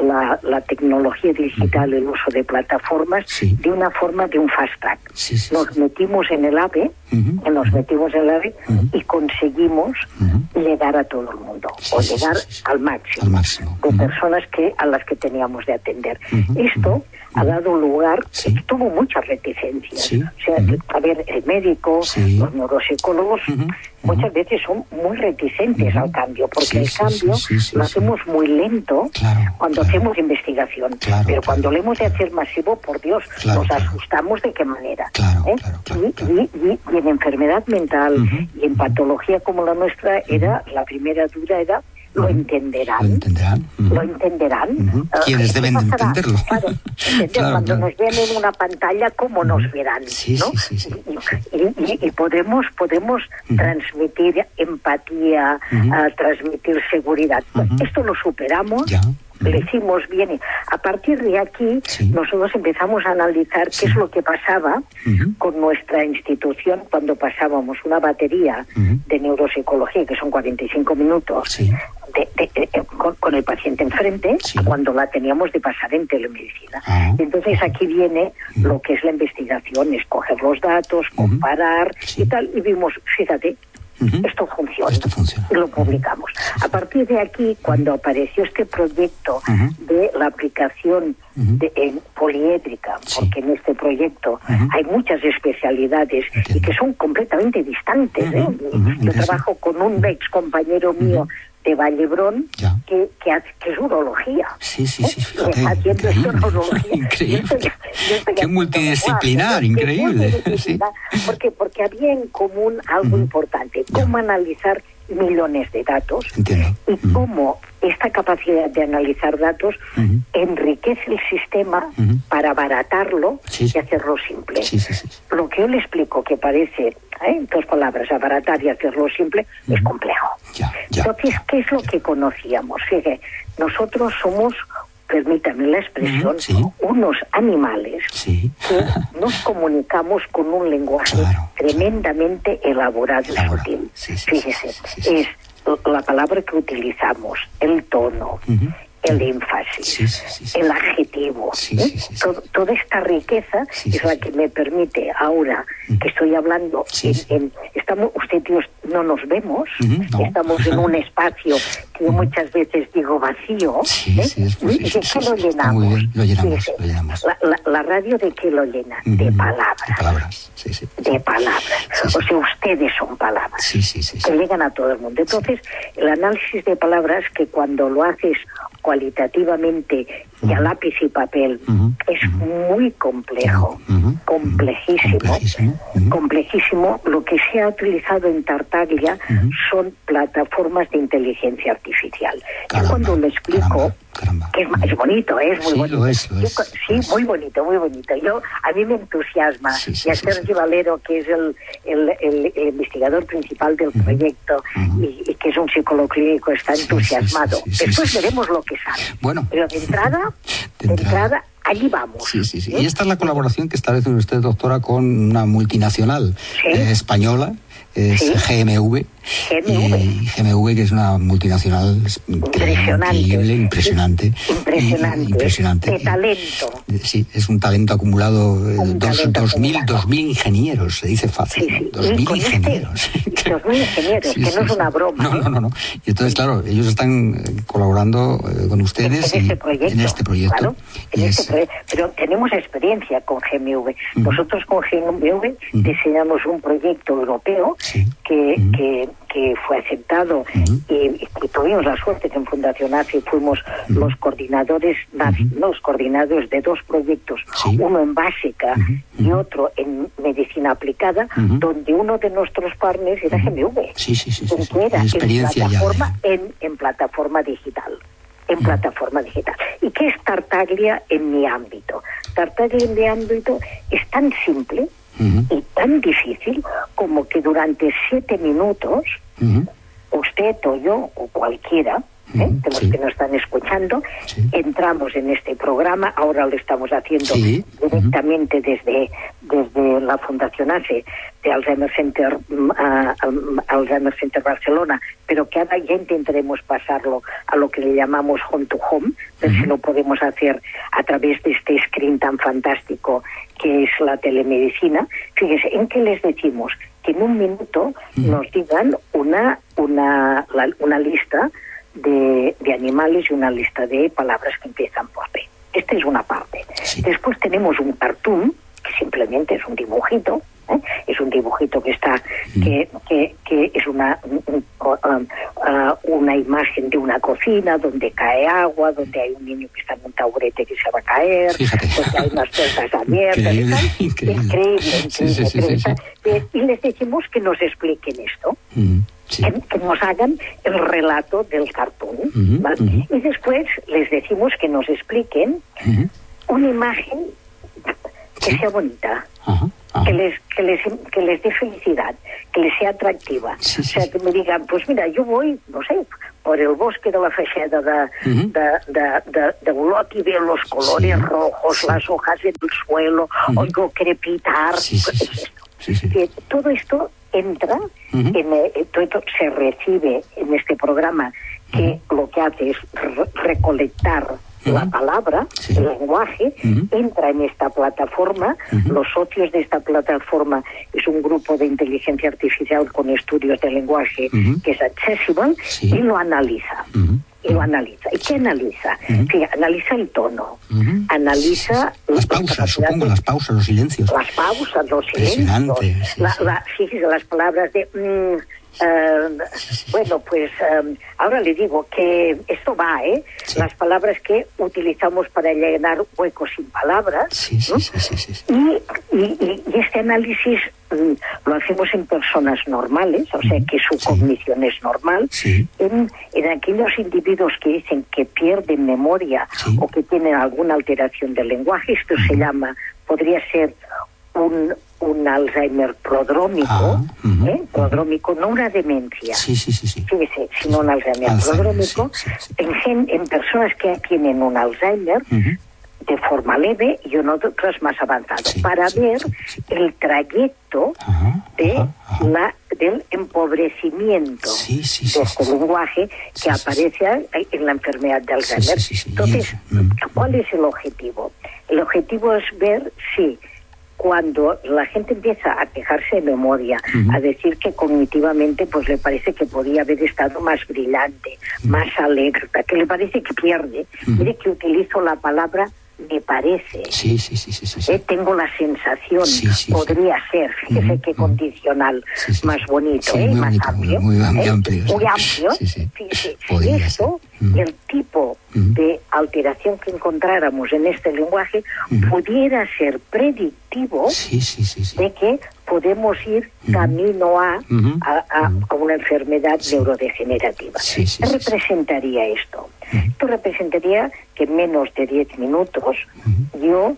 la, la tecnología digital, el uso de plataformas, de una forma de un fast track. Nos metimos en el AVE, nos metimos en el AVE y conseguimos llegar a todo el mundo, o llegar al máximo, de personas que a las que teníamos de atender. Esto ha dado lugar, tuvo muchas reticencias. O sea, a ver, el médico, los neuropsicólogos, muchas veces son muy reticentes al cambio, porque el cambio lo hacemos muy lento cuando hacemos investigación, pero cuando lo hemos de hacer masivo, por Dios, nos asustamos de qué manera. ¿eh? y, y- y- y en enfermedad mental y en patología como la nuestra, era la primera duda era lo entenderán. Lo entenderán. Lo entenderán. Quienes ¿qué deben entenderlo. Claro, entender, Claro, cuando claro. nos ven en una pantalla, ¿cómo nos verán? ¿no? Y, y- y podemos, podemos transmitir empatía, ah, transmitir seguridad. Esto lo superamos. Lo hicimos bien. A partir de aquí, nosotros empezamos a analizar qué es lo que pasaba con nuestra institución cuando pasábamos una batería de neuropsicología, que son 45 minutos, de- de- de- con, con el paciente enfrente, a cuando la teníamos de pasar en telemedicina. Y Entonces aquí viene lo que es la investigación, escoger los datos, comparar y tal, y vimos, fíjate, esto funciona. Y lo publicamos. A partir de aquí, cuando apareció este proyecto de la aplicación de, en poliédrica, porque en este proyecto hay muchas especialidades y que son completamente distantes. ¿eh? Yo trabajo con un ex compañero mío de Vallebrón que, que, que es urología. Sí, sí, sí, ¿eh? fíjate. Haciendo urología. Increíble. Yo estoy- yo estoy Qué multidisciplinar, increíble. Sí. multidisciplinar. ¿Por qué? Porque había en común algo importante, cómo analizar millones de datos y cómo esta capacidad de analizar datos enriquece el sistema para abaratarlo y hacerlo simple. Lo que yo le explico que parece, ¿eh? en dos palabras, abaratar y hacerlo simple, es complejo. Entonces, ¿qué es lo que conocíamos? Fíjate, nosotros somos, permítame la expresión, unos animales que nos comunicamos con un lenguaje tremendamente elaborado y sutil. Fíjese, es la palabra que utilizamos, el tono, el énfasis, el adjetivo. ¿eh? Todo- toda esta riqueza es la que me permite ahora que estoy hablando, en, en- estamos, usted y yo no nos vemos, estamos en un espacio que yo muchas veces digo vacío, ¿eh? ¿Y de qué lo llenamos? Lo llenamos, lo llenamos. La, la- la radio de qué lo llena? De palabras. Palabras, sí, sí. De palabras. O sea, ustedes son palabras Sí, sí, sí. que llegan a todo el mundo. Entonces, el análisis de palabras que cuando lo haces cualitativamente y a lápiz y papel. Es muy complejo, complejísimo, complejísimo. Lo que se ha utilizado en Tartaglia son plataformas de inteligencia artificial. Yo cuando lo explico, que es, es bonito, ¿eh? es muy Sí, bonito. lo es, lo Yo es, cu- sí, muy bonito, muy bonito. Yo a mí me entusiasma y a Sergio Valero, que es el, el- el- el investigador principal del proyecto y, y que es un psicólogo clínico, está entusiasmado. Después veremos lo que sale. Bueno. Pero de entrada, de entrada, allí vamos. Sí, sí, sí. Y esta es la colaboración que establece usted, doctora, con una multinacional eh, española es GMV. GMV. Y GMV, que es una multinacional impresionante. increíble, impresionante. Impresionante. impresionante. De talento. Sí, es un talento acumulado. Un dos, talento dos, mil, dos mil ingenieros, se dice fácil. Sí, sí. Dos mil ingenieros. Este, dos mil ingenieros, que no es una broma. No, no, no, no. Y entonces, claro, ellos están colaborando eh, con ustedes en, este proyecto, en este proyecto. Claro, en este proyecto. Pero tenemos experiencia con GMV. Nosotros con GMV diseñamos un proyecto europeo sí. que, uh -huh. que, que, fue aceptado y, y, tuvimos la suerte que en Fundación AFI fuimos los coordinadores, los coordinadores de dos proyectos, sí. uno en básica y otro en medicina aplicada, donde uno de nuestros partners era GMV. Sí, sí, sí. sí, sí era experiencia en plataforma, ya, en, en plataforma digital en plataforma digital. ¿Y qué es Tartaglia en mi ámbito? Tartaglia en mi ámbito es tan simple uh -huh. y tan difícil como que durante siete minutos uh -huh. usted o yo o cualquiera ¿Eh? de los sí. que nos están escuchando, sí. entramos en este programa, ahora lo estamos haciendo sí. directamente uh -huh. desde, desde la Fundación ACE de Alzheimer Center, uh, Alzheimer Center Barcelona, pero que ahora ya intentaremos pasarlo a lo que le llamamos home to home, ver -huh. si lo podemos hacer a través de este screen tan fantástico que es la telemedicina. Fíjese, ¿en qué les decimos? Que en un minuto nos digan una, una, la, una lista de, de, animales y una lista de palabras que empiezan por P. Esta es una parte. Sí. Después tenemos un cartoon, que simplemente es un dibujito, ¿eh? es un dibujito que está, Mm. que, que, que, es una, um, uh, una imagen de una cocina donde cae agua, donde hay un niño que está en un taburete que se va a caer, Fíjate. donde hay unas puertas abiertas. Increíble, y increíble. increíble, sí, sí. Y les decimos que nos expliquen esto. Mm. Sí. Que, que, nos hagan el relato del cartón. Uh -huh, ¿vale? uh -huh. Y después les decimos que nos expliquen uh -huh. una imagen que Sí. sea bonita, que les, que, les, que les dé felicidad, que les sea atractiva. Sí, sí, o sea, que me digan, pues mira, yo voy, no sé, por el bosque de la Facheda de, Uh -huh. de, de, de, de Olot y veo los colores Sí, rojos, sí. las hojas en el suelo, Uh -huh. oigo crepitar. Sí, sí, pues sí, es sí. esto. Sí, sí. Que todo esto entra, Ujú. en, eh, todo esto se recibe en este programa que lo que hace es re- recolectar la Ujú. palabra, Sí. el lenguaje, Ujú. entra en esta plataforma. Ujú. Los socios de esta plataforma es un grupo de inteligencia artificial con estudios de lenguaje que es accesible Sí. y lo analiza. Y lo analiza. ¿Y qué analiza? Que analiza el tono, analiza Las la pausas, supongo, las pausas, los silencios. las pausas, los silencios, sí, la, sí. la- fíjese, las palabras de... mm, eh, bueno, pues eh, ahora le digo que esto va, ¿eh? Sí. Las palabras que utilizamos para llenar huecos sin palabras. Sí, sí, ¿no? sí, sí, sí, sí. Y, y- y- este análisis mm, lo hacemos en personas normales, o sea que su cognición es normal. Sí. En, en aquellos individuos que dicen que pierden memoria o que tienen alguna alteración del lenguaje, esto se llama, podría ser un, un Alzheimer prodrómico, Ah, ¿eh? prodrómico, no una demencia. Sí, sí, sí, sí. Fíjese, sino un Alzheimer, Alzheimer, prodrómico, sí, sí, sí. En, gen- en personas que tienen un Alzheimer, de forma leve y en otras más avanzado, Sí, para ver el trayecto de la del empobrecimiento Sí, sí, de este lenguaje que aparece en la enfermedad de Alzheimer. Entonces. ¿cuál es el objetivo? El objetivo es ver si cuando la gente empieza a quejarse de memoria, a decir que cognitivamente pues le parece que podía haber estado más brillante, más alerta, que le parece que pierde. Ujú. Mire que utilizo la palabra me parece. Sí, sí, sí, sí, sí, sí. Eh, tengo la sensación, Sí, podría ser, fíjese qué condicional más bonito, ¿eh? más bonito, amplio. muy- muy ¿eh? amplio. Muy amplio. Sí, sí. Esto, el tipo de alteración que encontráramos en este lenguaje pudiera ser predictivo de que podemos ir camino a, a, a- una enfermedad Sí. neurodegenerativa. Sí, sí, ¿Qué representaría esto? Esto representaría que en menos de 10 minutos yo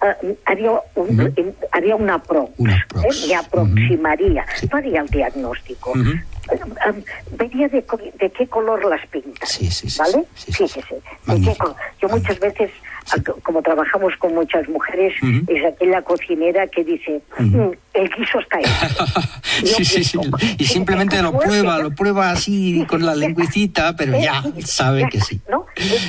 ah, haría, un, haría una prox, Una ¿eh? prox. me aproximaría, Sí. no haría el diagnóstico. Ujú. Eh, um, vería de, de qué color las pintas, Sí, sí, ¿vale? sí, sí, sí. Fíjese, de qué Magnífico, color. Yo muchas veces, co- como trabajamos con muchas mujeres, es aquella cocinera que dice, "Mm, el guiso está hecho. sí, sí, sí. Y simplemente lo prueba, lo prueba así con la lengüecita, pero ya sabe que sí.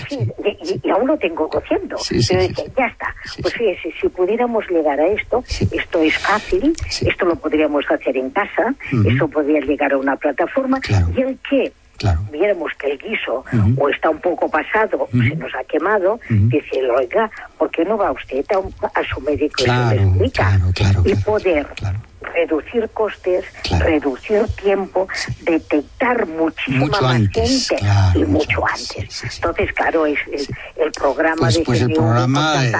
y, y aún lo tengo cociendo. Sí, sí, pero sí, dice, ya está. Pues fíjese, si pudiéramos llegar a esto, esto es fácil, esto lo podríamos hacer en casa, Ujú. esto podría llegar a una plataforma, y el que viéramos que el guiso o está un poco pasado, o se nos ha quemado, decirle, oiga, ¿por qué no va usted a, un- a su médico y se Claro, lo explica? claro, y poder reducir costes, reducir tiempo, detectar muchísima Mucho más antes, gente claro, y mucho antes. Entonces, claro, es el, el programa Pues, de pues el programa eh,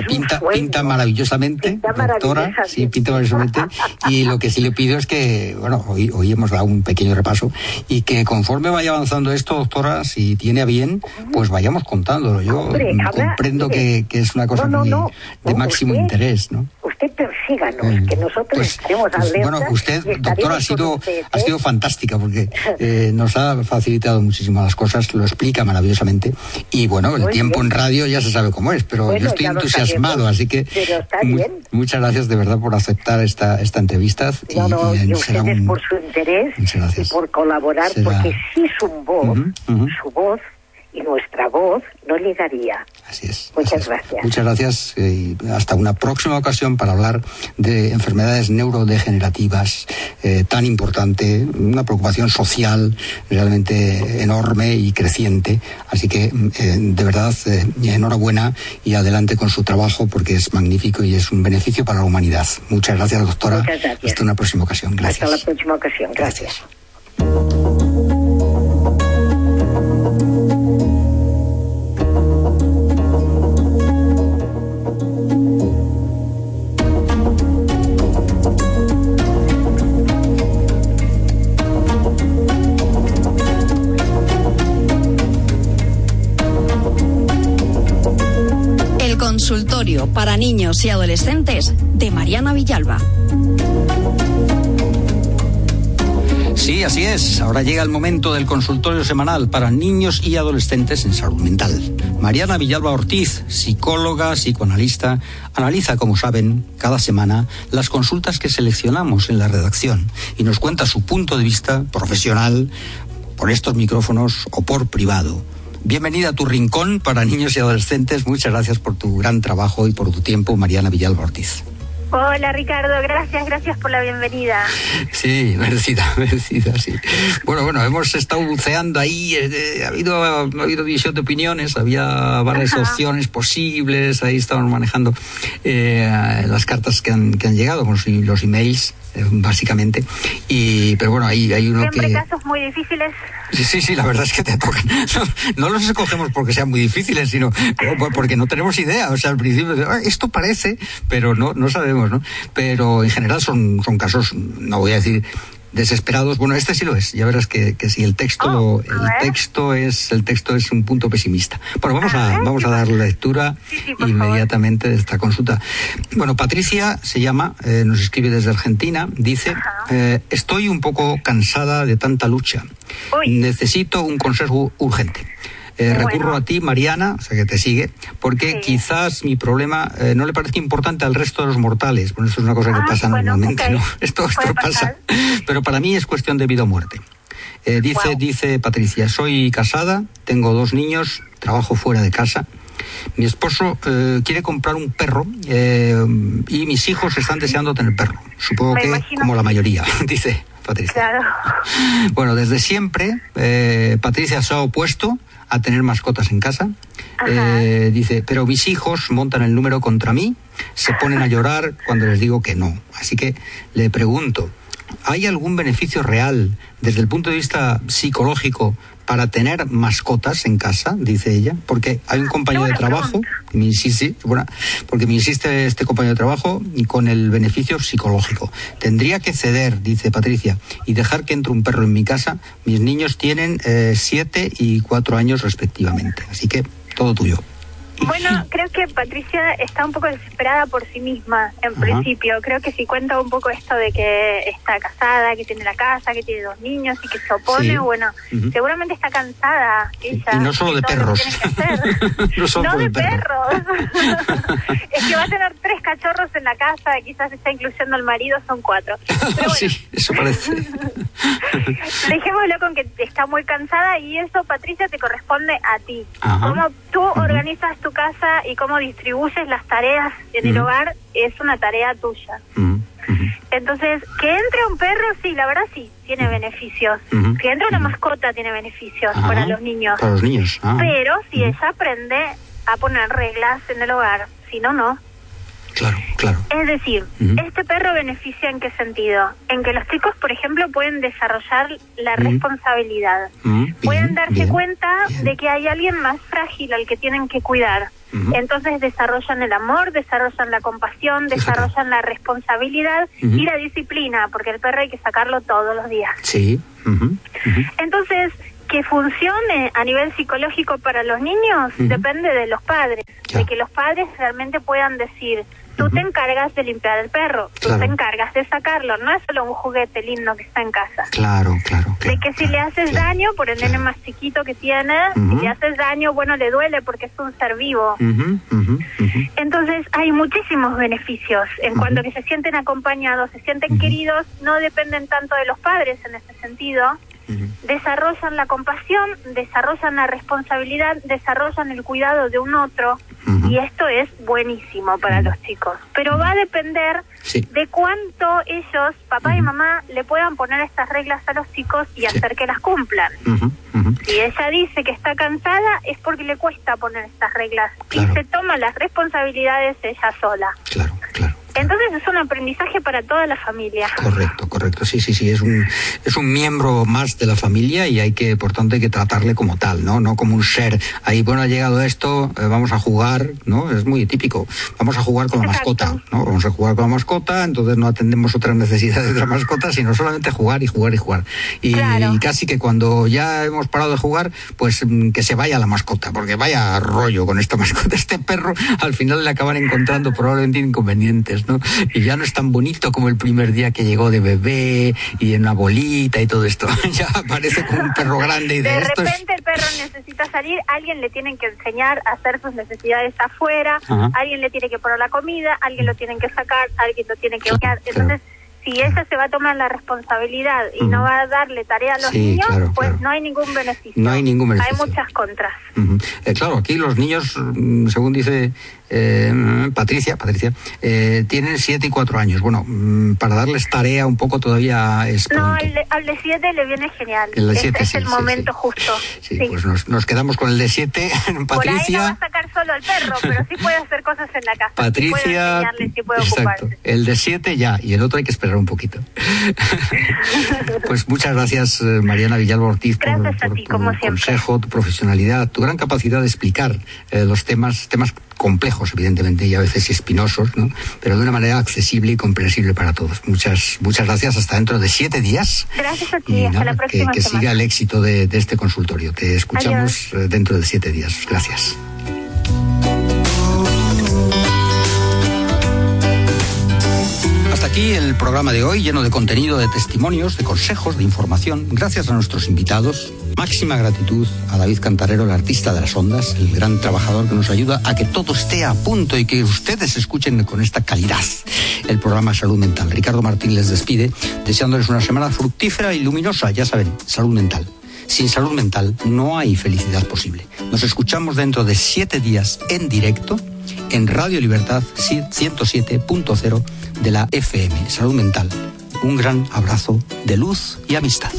un pinta, pinta maravillosamente, doctora, sí, pinta maravillosamente. Y lo que sí le pido es que, bueno, hoy, hoy hemos dado un pequeño repaso y que conforme vaya avanzando esto, doctora, si tiene a bien, pues vayamos contándolo. Yo Hombre, mm, habla- comprendo que, que es una cosa no, no, muy no, de máximo usted- interés, ¿no? Usted persíganos, que nosotros estaremos Pues, bueno, usted, doctora, ha sido, usted, ha ¿eh? sido fantástica porque eh, nos ha facilitado muchísimo las cosas, lo explica maravillosamente. Y bueno, el Muy tiempo bien. en radio ya se sabe cómo es, pero Bueno, yo estoy entusiasmado, así que mu- bien. muchas gracias de verdad por aceptar esta, esta entrevista. Y, No, no, y y será ustedes un- por su interés y por colaborar, Será- porque si su voz, su voz y nuestra voz no llegaría. Así es. Muchas gracias. Muchas gracias y hasta una próxima ocasión para hablar de enfermedades neurodegenerativas eh, tan importante, una preocupación social realmente enorme y creciente. Así que mm, eh, de verdad eh, enhorabuena y adelante con su trabajo porque es magnífico y es un beneficio para la humanidad. Muchas gracias, doctora. Muchas gracias. Hasta una próxima ocasión. Gracias. Hasta la próxima ocasión. Gracias. El para niños y adolescentes de Mariana Villalba. Sí, así es. Ahora llega el momento del consultorio semanal para niños y adolescentes en salud mental. Mariana Villalba Ortiz, psicóloga, psicoanalista, analiza, como saben, cada semana las consultas que seleccionamos en la redacción y nos cuenta su punto de vista profesional por estos micrófonos o por privado. Bienvenida a tu rincón para niños y adolescentes. Muchas gracias por tu gran trabajo y por tu tiempo, Mariana Villalba Ortiz. Hola Ricardo, gracias, gracias por la bienvenida. Sí, merecida, merecida, sí. Bueno, bueno, hemos estado buceando ahí, eh, ha, habido, ha habido división de opiniones, había varias opciones posibles, ahí estaban manejando eh, las cartas que han, que han llegado, con los, emails, eh, básicamente. Y, pero bueno, ahí hay uno Siempre que... casos muy difíciles. Sí, sí, sí, la verdad es que te tocan. No, no los escogemos porque sean muy difíciles, sino por- porque no tenemos idea. O sea, al principio, "Ah, esto parece, pero no, no sabemos, ¿no? Pero en general son, son casos, no voy a decir desesperados. Bueno, este sí lo es. Ya verás que, que sí, el texto, lo- el texto es, el texto es un punto pesimista. Bueno, vamos a, vamos a dar lectura inmediatamente de esta consulta. Bueno, Patricia se llama, eh, nos escribe desde Argentina, dice, eh, estoy un poco cansada de tanta lucha. Necesito un consejo urgente. Eh, recurro a ti, Mariana, o sea que te sigue, porque quizás mi problema eh, no le parece importante al resto de los mortales. Bueno, esto es una cosa que pasa normalmente, ¿no? Esto, esto pasa. Pero para mí es cuestión de vida o muerte. Eh, dice, dice Patricia, soy casada, tengo dos niños, trabajo fuera de casa. Mi esposo eh, quiere comprar un perro eh, y mis hijos están deseando tener perro. Supongo Me que imagino. como la mayoría, dice Patricia. Claro. Bueno, desde siempre Patricia se ha opuesto a tener mascotas en casa. Eh, dice, pero mis hijos montan el número contra mí, se ponen a llorar cuando les digo que no. Así que le pregunto, ¿hay algún beneficio real desde el punto de vista psicológico para tener mascotas en casa? Dice ella, porque hay un compañero de trabajo me insiste, bueno, porque me insiste este compañero de trabajo con el beneficio psicológico. Tendría que ceder, dice Patricia, y dejar que entre un perro en mi casa. Mis niños tienen eh, siete y cuatro años respectivamente, así que todo tuyo. Bueno, creo que Patricia está un poco desesperada por sí misma en Ajá. principio. Creo que si cuenta un poco esto de que está casada, que tiene la casa, que tiene dos niños y que se opone, Sí. bueno, seguramente está cansada ella. Y no solo de perros. no solo no por de perros. es que va a tener tres cachorros en la casa, quizás está incluyendo al marido, son cuatro. sí, eso parece. Dejémoslo con que está muy cansada y eso, Patricia, te corresponde a ti. Cómo tú organizas tu casa y cómo distribuyes las tareas en el hogar es una tarea tuya. Entonces, que entre un perro, sí, la verdad sí, tiene beneficios. Que entre una mascota tiene beneficios para los niños. Para los niños. Ah. Pero si ella aprende a poner reglas en el hogar, si no, no. Claro, claro. Es decir, este perro beneficia en qué sentido? En que los chicos, por ejemplo, pueden desarrollar la responsabilidad. pueden darse cuenta de que hay alguien más frágil al que tienen que cuidar. Entonces desarrollan el amor, desarrollan la compasión, desarrollan la responsabilidad y la disciplina, porque el perro hay que sacarlo todos los días. Sí. Entonces, que funcione a nivel psicológico para los niños depende de los padres, de que los padres realmente puedan decir, Tú te encargas de limpiar el perro, tú te encargas de sacarlo, no es solo un juguete lindo que está en casa. Claro, claro. de que si le haces daño por el nene más chiquito que tiene, si le haces daño, bueno, le duele porque es un ser vivo. Entonces hay muchísimos beneficios en cuanto que se sienten acompañados, se sienten queridos, no dependen tanto de los padres en ese sentido. Desarrollan la compasión, desarrollan la responsabilidad, desarrollan el cuidado de un otro, y esto es buenísimo para los chicos. Pero va a depender de cuánto ellos, papá y mamá, le puedan poner estas reglas a los chicos y hacer que las cumplan. Si ella dice que está cansada es porque le cuesta poner estas reglas. Y se toma las responsabilidades ella sola. Claro, claro. Entonces es un aprendizaje para toda la familia. Correcto, correcto. Sí, sí, sí. Es un, es un miembro más de la familia y hay que, por tanto, hay que tratarle como tal, ¿no? No como un ser. Ahí, bueno, ha llegado esto, eh, vamos a jugar, ¿no? Es muy típico. Vamos a jugar con la mascota, ¿no? Vamos a jugar con la mascota, entonces no atendemos otras necesidades de la mascota, sino solamente jugar y jugar y jugar. Y, casi que cuando ya hemos parado de jugar, pues mm, que se vaya la mascota, porque vaya rollo con esta mascota. Este perro al final le acaban encontrando probablemente inconvenientes. Y ya no es tan bonito como el primer día que llegó de bebé y en una bolita y todo esto. ya aparece como un perro grande y de, de repente el perro necesita salir, alguien le tiene que enseñar a hacer sus necesidades afuera, alguien le tiene que poner la comida, alguien lo tiene que sacar, alguien lo tiene que Entonces, si ella se va a tomar la responsabilidad y no va a darle tarea a los niños, pues no hay ningún beneficio. No hay ningún beneficio. Hay muchas contras. Eh, claro, aquí los niños, mm, según dice eh, Patricia, Patricia, eh, tienen siete y cuatro años. Bueno, mm, para darles tarea un poco todavía es No, al de, siete le viene genial. El de siete, es, el momento justo. Sí, pues nos, quedamos con el de siete, Patricia. Por ahí no va a sacar solo al perro, pero sí puede hacer cosas en la casa. Patricia, exacto. El de siete ya, y el otro hay que esperar un poquito. pues muchas gracias, eh, Mariana Villalba Ortiz, por, tu consejo, tu profesionalidad, tu gran capacidad de explicar los temas, temas complejos, evidentemente, y a veces espinosos, ¿no? pero de una manera accesible y comprensible para todos. Muchas, muchas gracias. Hasta dentro de siete días. Gracias a ti. hasta la próxima que, que siga el éxito de, este consultorio. Te escuchamos dentro de siete días. Gracias. Hasta aquí el programa de hoy, lleno de contenido, de testimonios, de consejos, de información. Gracias a nuestros invitados Máxima gratitud a David Cantarero, el artista de las ondas, el gran trabajador que nos ayuda a que todo esté a punto y que ustedes escuchen con esta calidad el programa Salud Mental. Ricardo Martín les despide deseándoles una semana fructífera y luminosa. Ya saben, salud mental. Sin salud mental no hay felicidad posible. Nos escuchamos dentro de siete días en directo en Radio Libertad 107.0 de la FM. Salud mental. Un gran abrazo de luz y amistad.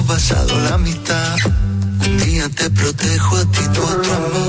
hemos pasado la mitad. Un día te protejo a ti, tú a tu amor.